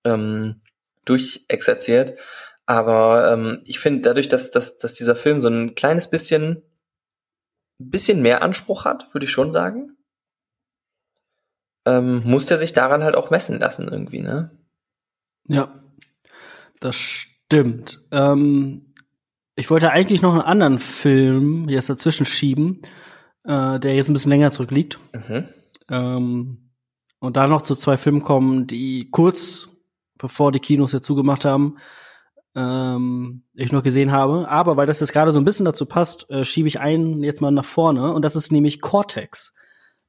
ähm, durchexerziert. Aber ähm, ich finde, dadurch, dass, dass, dass dieser Film so ein kleines bisschen, bisschen mehr Anspruch hat, würde ich schon sagen, ähm, muss der sich daran halt auch messen lassen irgendwie, ne? Ja, das stimmt. Ähm, ich wollte eigentlich noch einen anderen Film jetzt dazwischen schieben, äh, der jetzt ein bisschen länger zurückliegt. Mhm. Ähm, und da noch zu zwei Filmen kommen, die kurz bevor die Kinos ja zugemacht haben, ähm, ich noch gesehen habe. Aber weil das jetzt gerade so ein bisschen dazu passt, äh, schiebe ich einen jetzt mal nach vorne. Und das ist nämlich Cortex.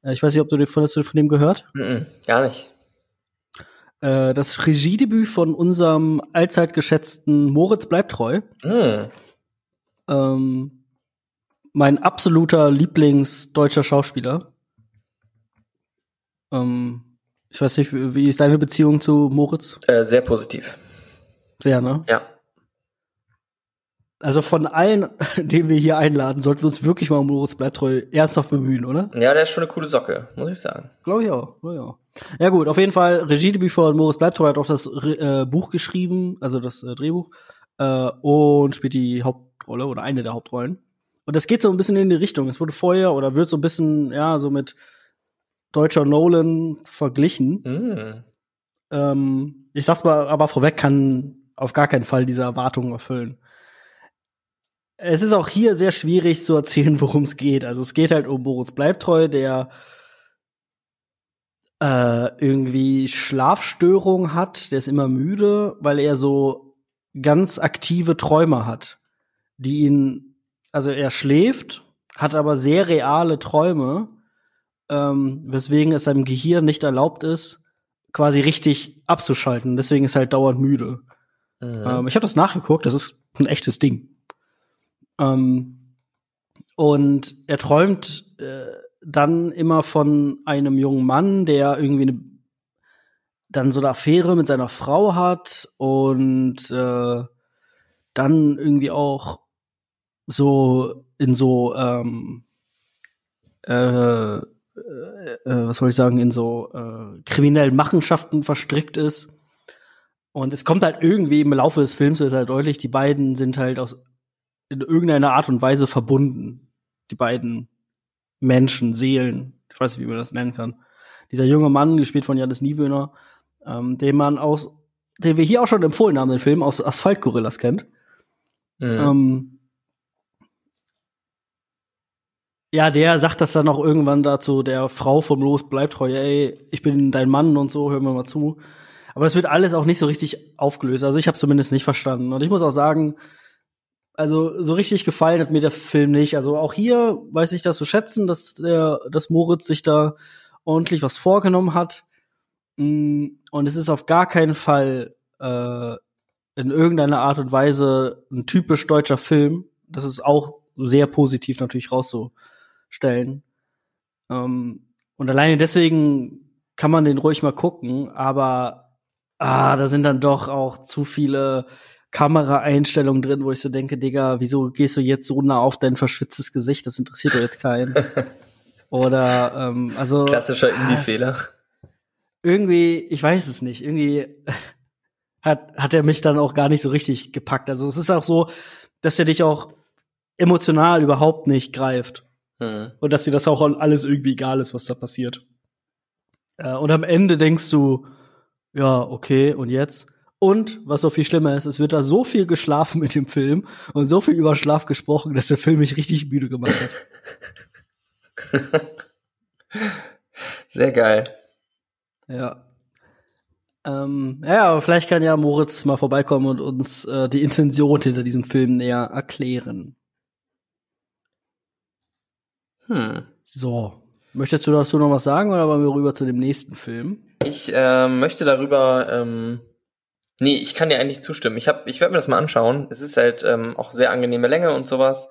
Äh, ich weiß nicht, ob du von, hast du von dem gehört? -mm, gar nicht. Äh, das Regiedebüt von unserem allzeit geschätzten Moritz Bleibtreu. Mm. Ähm, mein absoluter Lieblingsdeutscher Schauspieler. Ähm, ich weiß nicht, wie ist deine Beziehung zu Moritz? Äh, sehr positiv. Sehr, ne? Ja. Also von allen, [LAUGHS] den wir hier einladen, sollten wir uns wirklich mal um Moritz Bleibtreu ernsthaft bemühen, oder? Ja, der ist schon eine coole Socke, muss ich sagen. Glaube ich auch. Glaub ich auch. Ja gut, auf jeden Fall Regiedebüt von Moritz Bleibtreu hat auch das äh, Buch geschrieben, also das äh, Drehbuch, äh, und spielt die Hauptrolle oder eine der Hauptrollen. und das geht so ein bisschen in die Richtung. Es wurde vorher oder wird so ein bisschen, ja, so mit deutscher Nolan verglichen. Mm. Ähm, ich sag's mal, aber vorweg kann auf gar keinen Fall diese Erwartungen erfüllen. Es ist auch hier sehr schwierig zu erzählen, [LAUGHS] worum es geht. Also es geht halt um Boris Bleibtreu, der äh, irgendwie Schlafstörungen hat, der ist immer müde, weil er so ganz aktive Träume hat, die ihn, also er schläft, hat aber sehr reale Träume, ähm, weswegen es seinem Gehirn nicht erlaubt ist, quasi richtig abzuschalten. Deswegen ist er halt dauernd müde. Mhm. Ähm, ich habe das nachgeguckt, das ist ein echtes Ding. Ähm, und er träumt äh, dann immer von einem jungen Mann, der irgendwie eine, dann so eine Affäre mit seiner Frau hat und äh, dann irgendwie auch so in so ähm, äh, äh, was soll ich sagen, in so äh, kriminellen Machenschaften verstrickt ist. Und es kommt halt irgendwie im Laufe des Films wird halt deutlich, die beiden sind halt aus in irgendeiner Art und Weise verbunden. Die beiden Menschen, Seelen, ich weiß nicht, wie man das nennen kann. Dieser junge Mann, gespielt von Janis Niewöhner, ähm, den man aus, den wir hier auch schon empfohlen haben, den Film aus Asphalt Gorillas kennt. Mhm. Ähm, ja, der sagt das dann auch irgendwann dazu, der Frau vom Los bleibt treu, ey, ich bin dein Mann und so, hör mir mal zu. Aber es wird alles auch nicht so richtig aufgelöst. Also ich habe zumindest nicht verstanden. Und ich muss auch sagen, also so richtig gefallen hat mir der Film nicht. Also auch hier weiß ich das zu schätzen, dass der, dass Moritz sich da ordentlich was vorgenommen hat. Mm, und es ist auf gar keinen Fall äh, in irgendeiner Art und Weise ein typisch deutscher Film. Das ist auch sehr positiv natürlich rauszustellen. Ähm, und alleine deswegen kann man den ruhig mal gucken, aber ah, da sind dann doch auch zu viele Kameraeinstellungen drin, wo ich so denke, Digga, wieso gehst du jetzt so nah auf dein verschwitztes Gesicht? Das interessiert doch jetzt keinen. [LAUGHS] Oder ähm, also klassischer ah, Indie-Fehler. Irgendwie, ich weiß es nicht. Irgendwie [LAUGHS] hat hat er mich dann auch gar nicht so richtig gepackt. Also es ist auch so, dass er dich auch emotional überhaupt nicht greift hm. und dass dir das auch alles irgendwie egal ist, was da passiert. Äh, und am Ende denkst du, ja okay, und jetzt? Und was noch viel schlimmer ist, es wird da so viel geschlafen mit dem Film und so viel über Schlaf gesprochen, dass der Film mich richtig müde gemacht hat. [LAUGHS] Sehr geil. Ja. Ähm, ja, aber vielleicht kann ja Moritz mal vorbeikommen und uns äh, die Intention hinter diesem Film näher erklären. Hm. So. Möchtest du dazu noch was sagen oder wollen wir rüber zu dem nächsten Film? Ich äh, möchte darüber ähm, Nee, ich kann dir eigentlich zustimmen. Ich, hab, ich werde mir das mal anschauen. Es ist halt ähm, auch sehr angenehme Länge und sowas.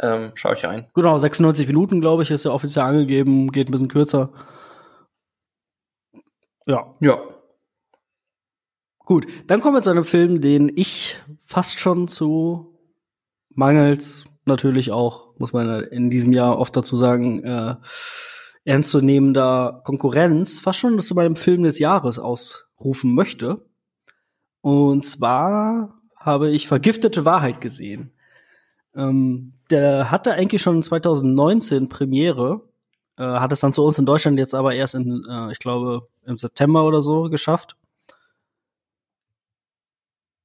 Ähm, schau ich rein. Genau, 96 Minuten, glaube ich, ist ja offiziell angegeben, geht ein bisschen kürzer. Ja. Ja. Gut, dann kommen wir zu einem Film, den ich fast schon zu mangels natürlich auch, muss man in diesem Jahr oft dazu sagen, äh, ernstzunehmender Konkurrenz fast schon zu meinem Film des Jahres ausrufen möchte. Und zwar habe ich Vergiftete Wahrheit gesehen. Ähm, der hatte eigentlich schon 2019 Premiere, äh, hat es dann zu uns in Deutschland jetzt aber erst in, äh, ich glaube, im September oder so geschafft.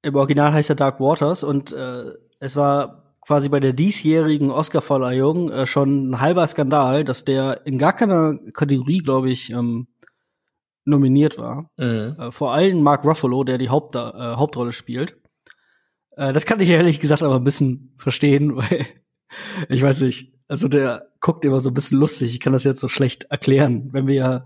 Im Original heißt er Dark Waters und äh, es war quasi bei der diesjährigen Oscar-Verleihung äh, schon ein halber Skandal, dass der in gar keiner Kategorie, glaube ich, ähm, nominiert war. Mhm. Äh, vor allem Mark Ruffalo, der die Haupt, äh, Hauptrolle spielt. Äh, das kann ich ehrlich gesagt aber ein bisschen verstehen, [LAUGHS] weil ich weiß nicht, also der guckt immer so ein bisschen lustig. Ich kann das jetzt so schlecht erklären. Wenn wir ja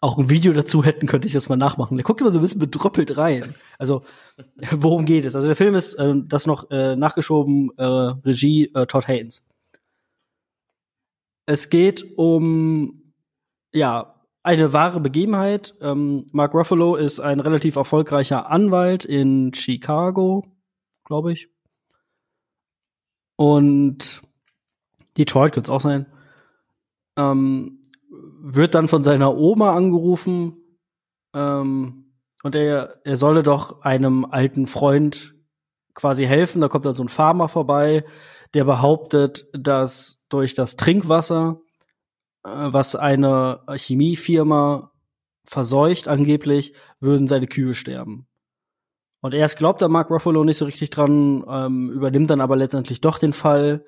auch ein Video dazu hätten, könnte ich das mal nachmachen. Der guckt immer so ein bisschen bedrüppelt rein. Also, [LAUGHS] worum geht es? Also der Film ist, äh, das noch äh, nachgeschoben, äh, Regie äh, Todd Haynes. Es geht um, ja, eine wahre Begebenheit. Ähm, Mark Ruffalo ist ein relativ erfolgreicher Anwalt in Chicago, glaube ich. Und Detroit könnte es auch sein. Ähm, wird dann von seiner Oma angerufen ähm, und er, er solle doch einem alten Freund quasi helfen. Da kommt dann so ein Farmer vorbei, der behauptet, dass durch das Trinkwasser, was eine Chemiefirma verseucht angeblich, würden seine Kühe sterben. Und erst glaubt da Mark Ruffalo nicht so richtig dran, ähm, übernimmt dann aber letztendlich doch den Fall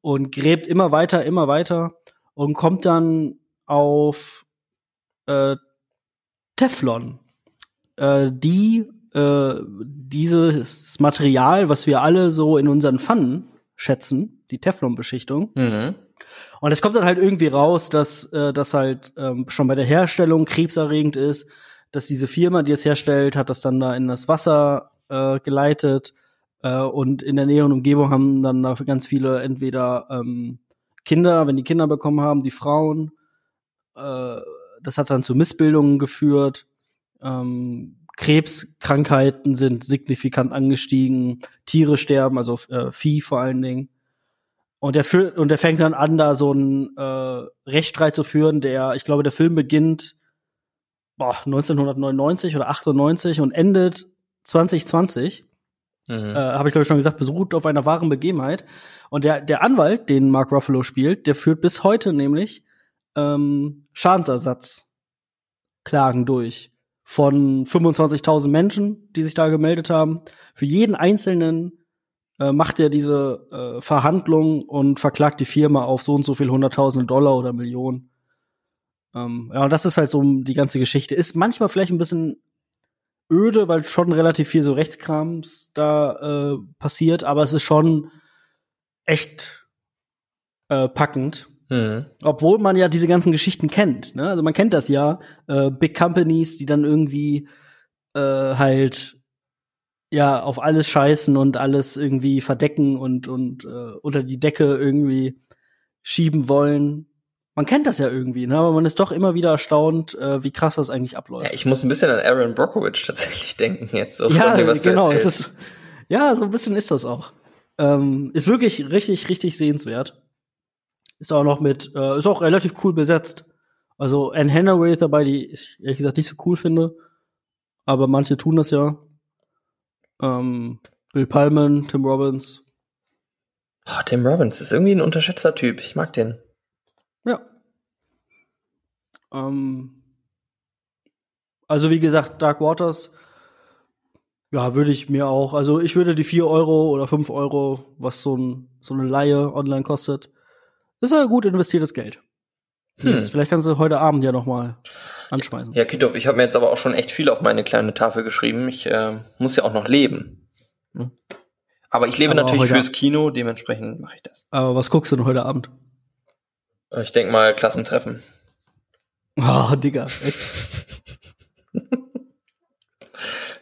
und gräbt immer weiter, immer weiter und kommt dann auf äh, Teflon. Äh, die äh, dieses Material, was wir alle so in unseren Pfannen schätzen, die Teflon-Beschichtung. Mhm. Und es kommt dann halt irgendwie raus, dass äh, das halt ähm, schon bei der Herstellung krebserregend ist, dass diese Firma, die es herstellt, hat das dann da in das Wasser äh, geleitet äh, und in der näheren Umgebung haben dann da ganz viele entweder ähm, Kinder, wenn die Kinder bekommen haben, die Frauen. Äh, das hat dann zu Missbildungen geführt. Ähm, Krebskrankheiten sind signifikant angestiegen, Tiere sterben, also äh, Vieh vor allen Dingen. Und er führt und er fängt dann an, da so einen äh, Rechtsstreit zu führen, der, ich glaube, der Film beginnt boah, 1999 oder 98 und endet 2020. Mhm. Äh, Habe ich glaube ich schon gesagt, beruht auf einer wahren Begebenheit. Und der der Anwalt, den Mark Ruffalo spielt, der führt bis heute nämlich ähm, Schadensersatzklagen durch von 25.000 Menschen, die sich da gemeldet haben. Für jeden einzelnen äh, macht er diese äh, Verhandlung und verklagt die Firma auf so und so viel hunderttausende Dollar oder Millionen. Ähm, ja, das ist halt so die ganze Geschichte. Ist manchmal vielleicht ein bisschen öde, weil schon relativ viel so Rechtskrams da äh, passiert, aber es ist schon echt äh, packend. Mhm. Obwohl man ja diese ganzen Geschichten kennt. Ne? Also man kennt das ja. Äh, Big Companies, die dann irgendwie äh, halt ja auf alles scheißen und alles irgendwie verdecken und und äh, unter die Decke irgendwie schieben wollen. Man kennt das ja irgendwie, ne? aber man ist doch immer wieder erstaunt, äh, wie krass das eigentlich abläuft. Ja, ich muss ein bisschen an Aaron Brockovich tatsächlich [LAUGHS] denken jetzt. So ja, dem, genau. Es ist, ja, so ein bisschen ist das auch. Ähm, ist wirklich richtig, richtig sehenswert. Ist auch noch mit, äh, ist auch relativ cool besetzt. Also Anne Hathaway ist dabei, die ich ehrlich gesagt nicht so cool finde. Aber manche tun das ja. Ähm, Bill Pullman, Tim Robbins. Oh, Tim Robbins ist irgendwie ein unterschätzter Typ. Ich mag den. Ja. Ähm, also wie gesagt, Dark Waters, ja, würde ich mir auch, also ich würde die vier Euro oder fünf Euro, was so, ein, so eine Laie online kostet, ist ja gut investiertes Geld. Hm. Jetzt, vielleicht kannst du heute Abend ja noch mal anschmeißen. Ja, Kitov, ich habe mir jetzt aber auch schon echt viel auf meine kleine Tafel geschrieben. Ich äh, muss ja auch noch leben. Hm. Aber ich lebe aber natürlich fürs Kino, dementsprechend mache ich das. Aber was guckst du denn heute Abend? Äh, ich denke mal Klassentreffen. Oh, Digga, echt? [LAUGHS]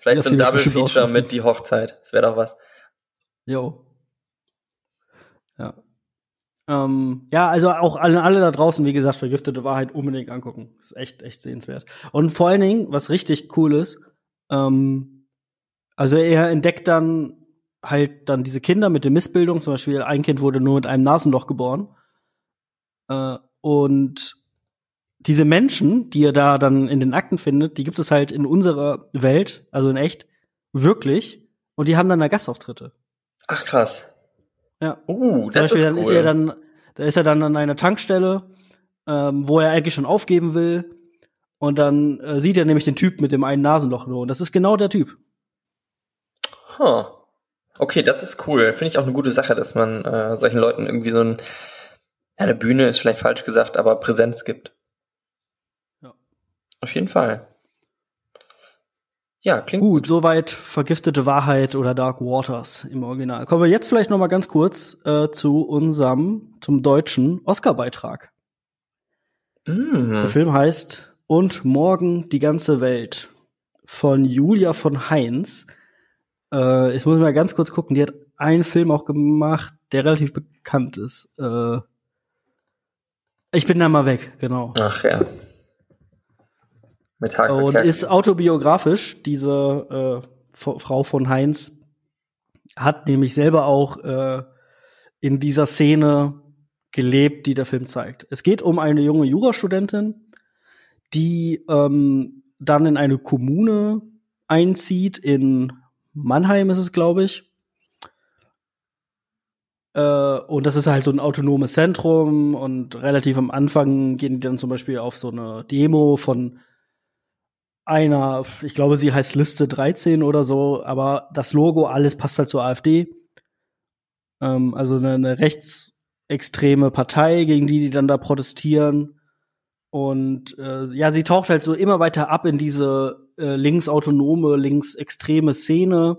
Vielleicht so ein Double Feature mit die Hochzeit. Das wäre doch was. Jo. Ja. Ähm, ja, also auch alle, alle da draußen, wie gesagt, vergiftete Wahrheit unbedingt angucken. Ist echt, echt sehenswert. Und vor allen Dingen, was richtig cool ist, ähm, also er entdeckt dann halt dann diese Kinder mit der Missbildung. Zum Beispiel ein Kind wurde nur mit einem Nasenloch geboren. Äh, und diese Menschen, die er da dann in den Akten findet, die gibt es halt in unserer Welt, also in echt, wirklich. Und die haben dann da Gastauftritte. Ach krass. Ja. Uh, Zum Beispiel, ist dann cool. ist er dann, da ist er dann an einer Tankstelle, ähm, wo er eigentlich schon aufgeben will. Und dann äh, sieht er nämlich den Typ mit dem einen Nasenloch nur. Und das ist genau der Typ. Huh. Okay, das ist cool. Finde ich auch eine gute Sache, dass man äh, solchen Leuten irgendwie so ein, eine Bühne ist vielleicht falsch gesagt, aber Präsenz gibt. Ja. Auf jeden Fall. Ja, klingt gut. gut. Soweit vergiftete Wahrheit oder Dark Waters im Original. Kommen wir jetzt vielleicht noch mal ganz kurz äh, zu unserem zum deutschen Oscar-Beitrag. Mm. Der Film heißt Und morgen die ganze Welt von Julia von Heinz. Äh, ich muss mal ganz kurz gucken. Die hat einen Film auch gemacht, der relativ bekannt ist. Äh, ich bin da mal weg, genau. Ach ja. Mit Haken und ist autobiografisch. Diese äh, Frau von Heinz hat nämlich selber auch äh, in dieser Szene gelebt, die der Film zeigt. Es geht um eine junge Jurastudentin, die ähm, dann in eine Kommune einzieht, in Mannheim ist es, glaube ich. Äh, und das ist halt so ein autonomes Zentrum und relativ am Anfang gehen die dann zum Beispiel auf so eine Demo von einer, ich glaube, sie heißt Liste 13 oder so, aber das Logo, alles passt halt zur AfD. Ähm, also eine, eine rechtsextreme Partei, gegen die die dann da protestieren. Und äh, ja, sie taucht halt so immer weiter ab in diese äh, linksautonome, linksextreme Szene.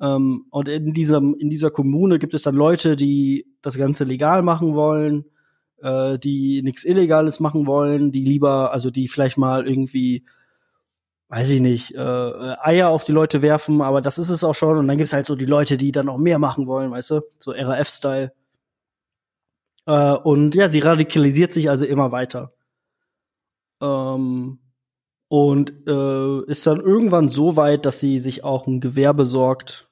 Ähm, und in diesem, in dieser Kommune gibt es dann Leute, die das Ganze legal machen wollen, äh, die nichts Illegales machen wollen, die lieber, also die vielleicht mal irgendwie weiß ich nicht, äh, Eier auf die Leute werfen, aber das ist es auch schon. Und dann gibt's halt so die Leute, die dann noch mehr machen wollen, weißt du, so RAF-Style. Äh, und ja, sie radikalisiert sich also immer weiter. Ähm, und äh, ist dann irgendwann so weit, dass sie sich auch ein Gewehr besorgt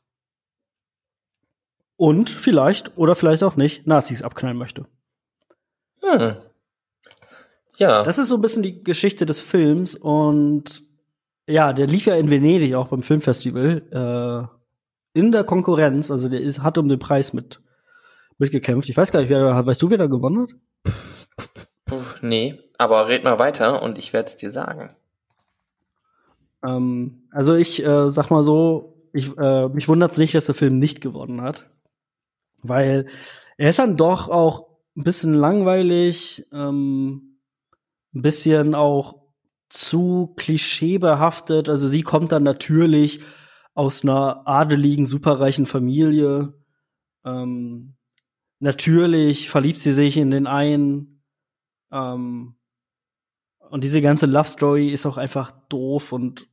und vielleicht oder vielleicht auch nicht Nazis abknallen möchte. Hm. Ja. Das ist so ein bisschen die Geschichte des Films und ja, der lief ja in Venedig auch beim Filmfestival äh, in der Konkurrenz, also der ist, hat um den Preis mit mitgekämpft. Ich weiß gar nicht, wer, weißt du, wer da gewonnen hat? Nee, aber red mal weiter und ich werde es dir sagen. Ähm, also ich äh, sag mal so, ich, äh, mich wundert nicht, dass der Film nicht gewonnen hat, weil er ist dann doch auch ein bisschen langweilig, ähm, ein bisschen auch zu klischeebehaftet. Also sie kommt dann natürlich aus einer adeligen, superreichen Familie. Ähm, natürlich verliebt sie sich in den einen. Ähm, und diese ganze Love Story ist auch einfach doof und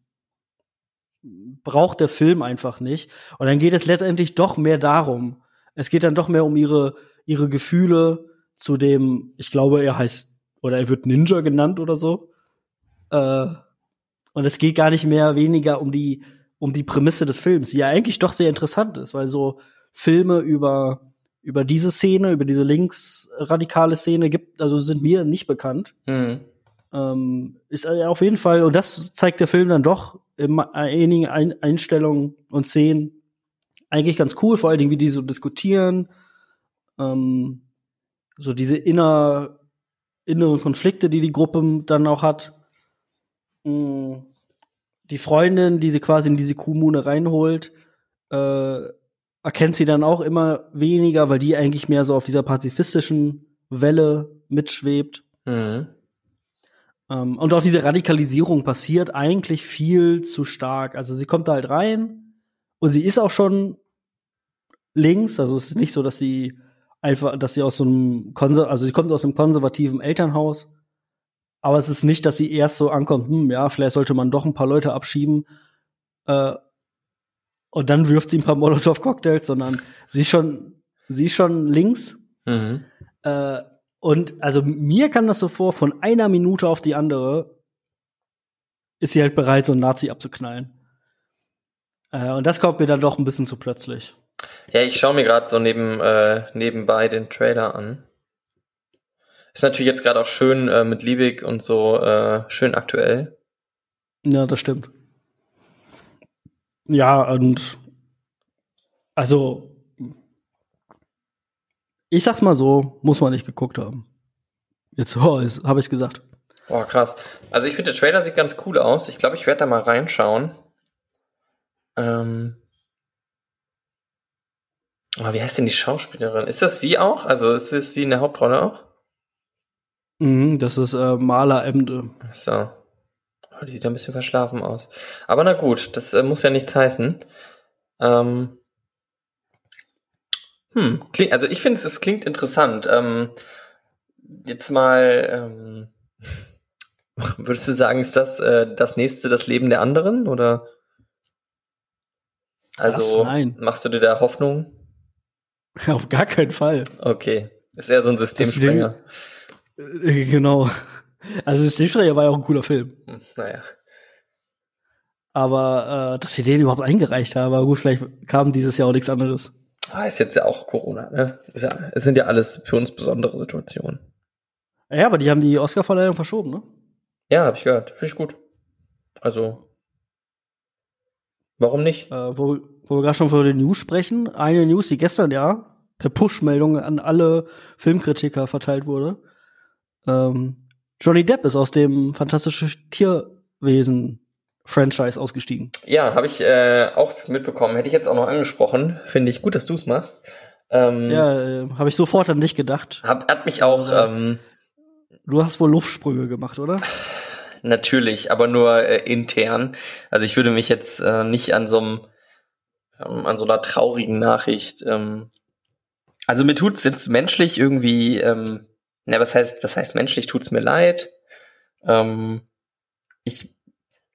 braucht der Film einfach nicht. Und dann geht es letztendlich doch mehr darum. Es geht dann doch mehr um ihre, ihre Gefühle zu dem, ich glaube, er heißt, oder er wird Ninja genannt oder so. Äh, und es geht gar nicht mehr weniger um die, um die Prämisse des Films, die ja eigentlich doch sehr interessant ist, weil so Filme über, über diese Szene, über diese linksradikale Szene gibt, also sind mir nicht bekannt. Mhm. Ähm, ist auf jeden Fall, und das zeigt der Film dann doch in einigen Einstellungen und Szenen eigentlich ganz cool, vor allen Dingen, wie die so diskutieren, ähm, so diese inner, inneren Konflikte, die die Gruppe dann auch hat die Freundin, die sie quasi in diese Kommune reinholt, äh, erkennt sie dann auch immer weniger, weil die eigentlich mehr so auf dieser pazifistischen Welle mitschwebt. Mhm. Ähm, und auch diese Radikalisierung passiert eigentlich viel zu stark. Also sie kommt da halt rein und sie ist auch schon links. Also es ist nicht so, dass sie einfach, dass sie aus so einem Konser also sie kommt aus einem konservativen Elternhaus aber es ist nicht, dass sie erst so ankommt, hm, ja, vielleicht sollte man doch ein paar Leute abschieben. Äh, und dann wirft sie ein paar Molotow-Cocktails, sondern sie ist schon, sie ist schon links. Mhm. Äh, und also mir kann das so vor, von einer Minute auf die andere ist sie halt bereit, so einen Nazi abzuknallen. Äh, und das kommt mir dann doch ein bisschen zu plötzlich. Ja, ich schaue mir gerade so neben, äh, nebenbei den Trailer an. Ist natürlich jetzt gerade auch schön äh, mit Liebig und so äh, schön aktuell. Ja, das stimmt. Ja, und also ich sag's mal so, muss man nicht geguckt haben. Jetzt [LAUGHS] oh, habe ich's gesagt. Boah, krass. Also ich finde, der Trailer sieht ganz cool aus. Ich glaube, ich werde da mal reinschauen. Ähm. Oh, wie heißt denn die Schauspielerin? Ist das sie auch? Also ist das sie in der Hauptrolle auch? Mhm, das ist äh, Maler Emde. So. Oh, die sieht ein bisschen verschlafen aus. Aber na gut, das äh, muss ja nichts heißen. Ähm, hm, klingt, also ich finde es klingt interessant. Ähm, jetzt mal, ähm, [LAUGHS] würdest du sagen, ist das äh, das nächste das Leben der anderen oder? Also Was? machst du dir da Hoffnung? [LAUGHS] Auf gar keinen Fall. Okay, ist eher so ein Systemsprenger. Äh, genau. Also Systemstreicher war ja auch ein cooler Film. Hm, naja. Aber äh, dass sie den überhaupt eingereicht haben, aber gut, vielleicht kam dieses Jahr auch nichts anderes. Ah, ist jetzt ja auch Corona, ne? Ist ja, es sind ja alles für uns besondere Situationen. Ja, aber die haben die Oscar-Verleihung verschoben, ne? Ja, hab ich gehört. Finde ich gut. Also, warum nicht? Äh, wo, wo wir gerade schon von den News sprechen, eine News, die gestern ja per Push-Meldung an alle Filmkritiker verteilt wurde. Ähm, Johnny Depp ist aus dem fantastische Tierwesen Franchise ausgestiegen. Ja, habe ich äh, auch mitbekommen. Hätte ich jetzt auch noch angesprochen. Finde ich gut, dass du es machst. Ähm, ja, äh, habe ich sofort an dich gedacht. Hab, hat mich auch. Ähm, du hast wohl Luftsprünge gemacht, oder? Natürlich, aber nur äh, intern. Also ich würde mich jetzt äh, nicht an so einem ähm, an so einer traurigen Nachricht. Ähm, also mir tut's jetzt menschlich irgendwie. Ähm, na, was heißt was heißt menschlich? Tut's mir leid. Ähm, ich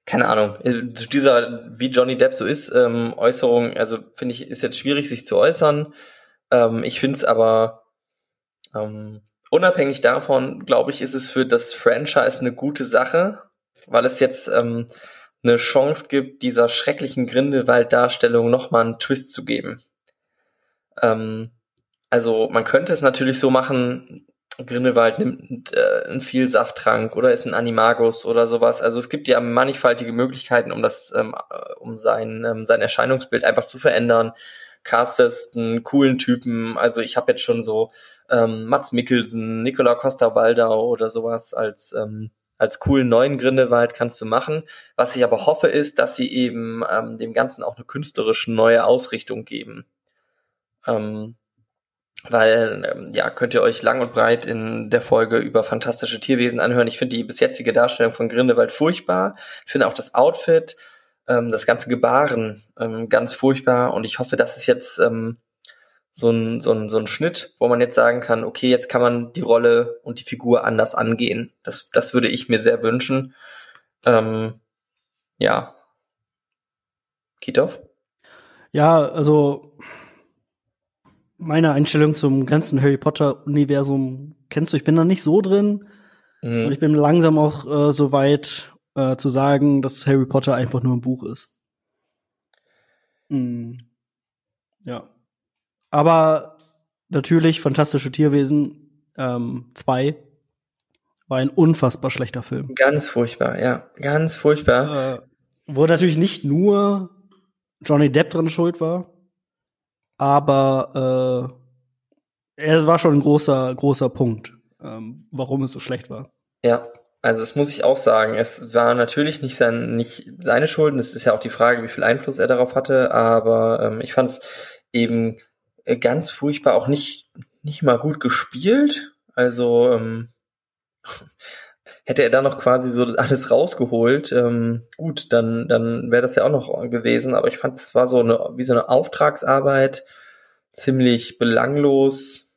keine Ahnung, äh, dieser, wie Johnny Depp so ist, ähm, Äußerung, also finde ich, ist jetzt schwierig, sich zu äußern. Ähm, ich finde es aber ähm, unabhängig davon, glaube ich, ist es für das Franchise eine gute Sache, weil es jetzt ähm, eine Chance gibt, dieser schrecklichen Grindelwald-Darstellung nochmal einen Twist zu geben. Ähm, also man könnte es natürlich so machen, Grindelwald nimmt äh, einen Vielsafttrank oder ist ein Animagus oder sowas. Also es gibt ja mannigfaltige Möglichkeiten, um das, ähm, äh, um sein, ähm, sein Erscheinungsbild einfach zu verändern. Castest einen coolen Typen. Also ich habe jetzt schon so ähm, Mats Mikkelsen, Nicola Costa-Waldau oder sowas als ähm, als coolen neuen Grindelwald kannst du machen. Was ich aber hoffe, ist, dass sie eben ähm, dem Ganzen auch eine künstlerische neue Ausrichtung geben. Ähm, weil, ähm, ja, könnt ihr euch lang und breit in der Folge über fantastische Tierwesen anhören. Ich finde die bis jetzige Darstellung von Grindelwald furchtbar. Ich finde auch das Outfit, ähm, das ganze Gebaren ähm, ganz furchtbar und ich hoffe, dass es jetzt ähm, so ein, so, ein, so ein Schnitt, wo man jetzt sagen kann, okay, jetzt kann man die Rolle und die Figur anders angehen. Das, das würde ich mir sehr wünschen. Ähm, ja. Kitov? Ja, also meine Einstellung zum ganzen Harry Potter-Universum kennst du. Ich bin da nicht so drin. Mhm. Und ich bin langsam auch äh, so weit äh, zu sagen, dass Harry Potter einfach nur ein Buch ist. Mhm. Ja. Aber natürlich, Fantastische Tierwesen 2 ähm, war ein unfassbar schlechter Film. Ganz furchtbar, ja. Ganz furchtbar. Äh, wo natürlich nicht nur Johnny Depp dran schuld war, aber äh, er war schon ein großer, großer Punkt, ähm, warum es so schlecht war. Ja, also das muss ich auch sagen. Es war natürlich nicht, sein, nicht seine Schuld. Es ist ja auch die Frage, wie viel Einfluss er darauf hatte. Aber ähm, ich fand es eben äh, ganz furchtbar auch nicht, nicht mal gut gespielt. Also ähm, hätte er da noch quasi so alles rausgeholt, ähm, gut, dann, dann wäre das ja auch noch gewesen. Aber ich fand, es war so eine, wie so eine Auftragsarbeit, ziemlich belanglos.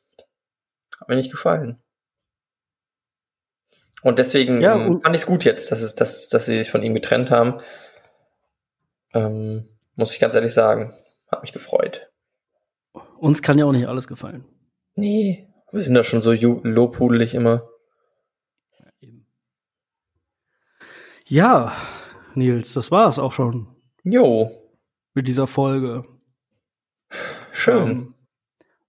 Hat mir nicht gefallen. Und deswegen ja, ähm, fand ich es gut jetzt, dass, es, dass, dass sie sich von ihm getrennt haben. Ähm, muss ich ganz ehrlich sagen. Hat mich gefreut. Uns kann ja auch nicht alles gefallen. Nee, wir sind da schon so lobhudelig immer. Ja, Nils, das war es auch schon. Jo. Mit dieser Folge. Schön. Ähm,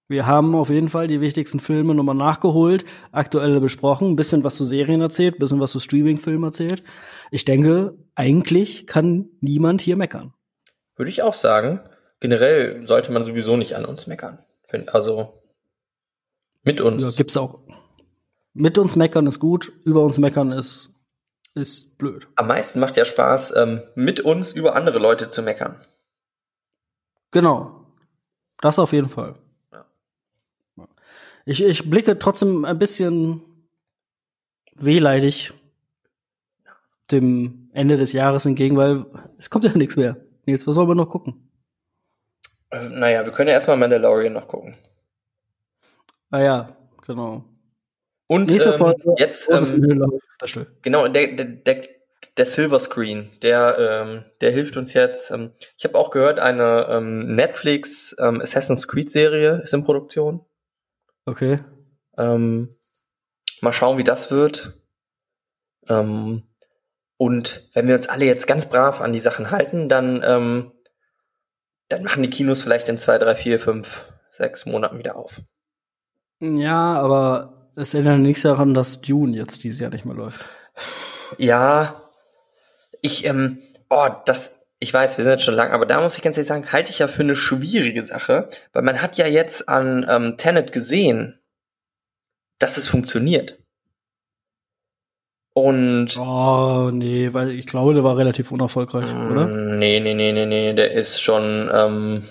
wir haben auf jeden Fall die wichtigsten Filme nochmal nachgeholt, aktuelle besprochen, ein bisschen was zu Serien erzählt, ein bisschen was zu Streaming-Filmen erzählt. Ich denke, eigentlich kann niemand hier meckern. Würde ich auch sagen generell sollte man sowieso nicht an uns meckern. Also mit uns. Ja, gibt's auch. Mit uns meckern ist gut, über uns meckern ist, ist blöd. Am meisten macht ja Spaß, ähm, mit uns über andere Leute zu meckern. Genau. Das auf jeden Fall. Ja. Ich, ich blicke trotzdem ein bisschen wehleidig dem Ende des Jahres entgegen, weil es kommt ja nichts mehr. Jetzt, was soll man noch gucken? Äh, naja, wir können ja erstmal Mandalorian noch gucken. Ah ja, genau. Und Nächste ähm, Folge, jetzt ähm, genau der, der, der, der Silver Screen, der ähm, der hilft uns jetzt. Ähm, ich habe auch gehört, eine ähm, Netflix ähm, Assassin's Creed Serie ist in Produktion. Okay. Ähm, mal schauen, wie das wird. Ähm, und wenn wir uns alle jetzt ganz brav an die Sachen halten, dann ähm, dann machen die Kinos vielleicht in zwei, drei, vier, fünf, sechs Monaten wieder auf. Ja, aber es ändert nichts daran, dass Dune jetzt dieses Jahr nicht mehr läuft. Ja, ich, ähm, oh, das, ich weiß, wir sind jetzt schon lang, aber da muss ich ganz ehrlich sagen, halte ich ja für eine schwierige Sache, weil man hat ja jetzt an ähm, Tenet gesehen, dass es funktioniert. Und Oh, nee, weil ich glaube, der war relativ unerfolgreich, oder? Mm, Nee, nee, nee, nee, nee, der ist schon ähm,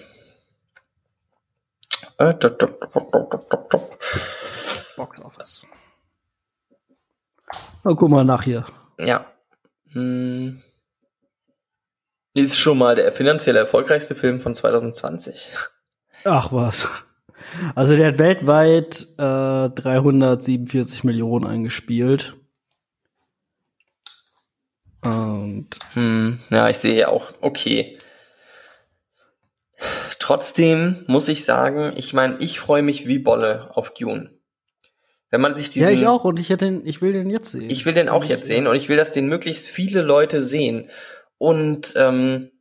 Box Office. Na, guck mal nach hier. ja. Hm. Ist schon mal der finanziell erfolgreichste Film von 2020. Ach was. Also der hat weltweit äh, 347 Millionen eingespielt. Und Hm, ja, ich sehe auch, okay. Trotzdem muss ich sagen, ich meine, ich freue mich wie Bolle auf Dune. Wenn man sich diesen, ja, ich auch. Und ich hätte den, ich will den jetzt sehen. Ich will den auch jetzt sehen und ich will, dass den möglichst viele Leute sehen. Und ähm,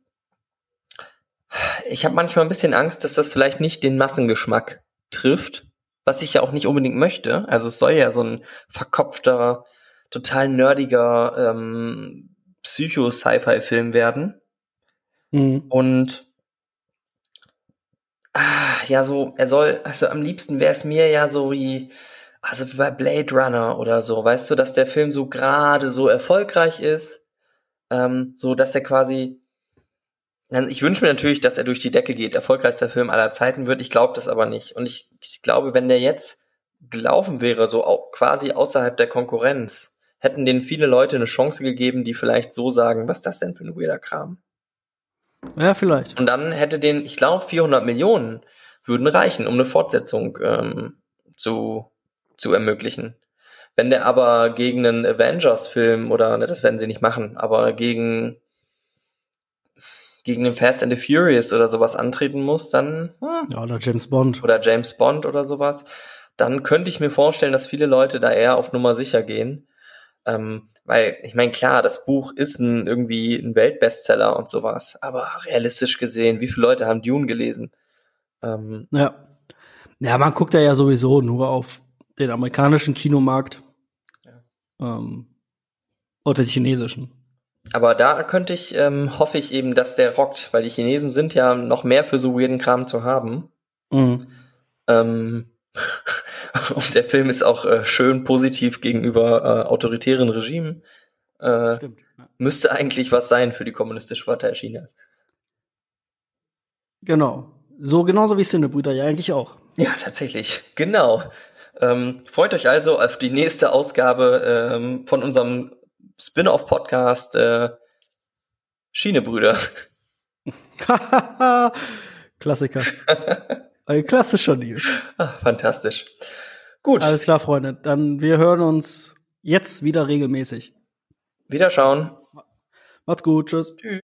ich habe manchmal ein bisschen Angst, dass das vielleicht nicht den Massengeschmack trifft, was ich ja auch nicht unbedingt möchte. Also es soll ja so ein verkopfter, total nerdiger ähm, Psycho-Sci-Fi-Film werden. Mhm. Und ah, ja, so, er soll, also am liebsten wäre es mir ja so wie, also wie bei Blade Runner oder so, weißt du, dass der Film so gerade so erfolgreich ist, ähm, so dass er quasi, Dann- ich wünsche mir natürlich, dass er durch die Decke geht, erfolgreichster Film aller Zeiten wird, ich glaube das aber nicht. Und ich, ich glaube, wenn der jetzt gelaufen wäre, so au quasi außerhalb der Konkurrenz, hätten denen viele Leute eine Chance gegeben, die vielleicht so sagen, was ist das denn für ein weirder Kram? Ja, vielleicht. Und dann hätte den, ich glaube, 400 Millionen würden reichen, um eine Fortsetzung ähm, zu, zu ermöglichen. Wenn der aber gegen einen Avengers-Film oder, ne, das werden sie nicht machen, aber gegen, gegen den Fast and the Furious oder sowas antreten muss, dann, hm, Ja, oder James Bond. oder James Bond oder sowas, dann könnte ich mir vorstellen, dass viele Leute da eher auf Nummer sicher gehen. Ähm, weil, ich meine, klar, das Buch ist ein, irgendwie ein Weltbestseller und sowas, aber realistisch gesehen, wie viele Leute haben Dune gelesen? Ähm, Ja. Ja, man guckt ja sowieso nur auf den amerikanischen Kinomarkt. Ähm, oder den chinesischen. aber da könnte ich, ähm, hoffe ich eben, dass der rockt, weil die Chinesen sind ja noch mehr für so weirden Kram zu haben. Mhm. Ähm, [LAUGHS] und der Film ist auch äh, schön positiv gegenüber äh, autoritären Regimen. Äh, Stimmt. Ja. müsste eigentlich was sein für die kommunistische Partei Chinas. Genau. So genauso wie Cinebrüder ja eigentlich auch. Ja, tatsächlich. Genau. Ähm, freut euch also auf die nächste Ausgabe ähm, von unserem Spin-off-Podcast äh, Schienebrüder. [LAUGHS] Klassiker. [LAUGHS] Ein klassischer Nils. Ah, fantastisch. Gut, Alles klar, Freunde. Dann wir hören uns jetzt wieder regelmäßig. Wiederschauen. Macht's gut. Tschüss. Tschüss.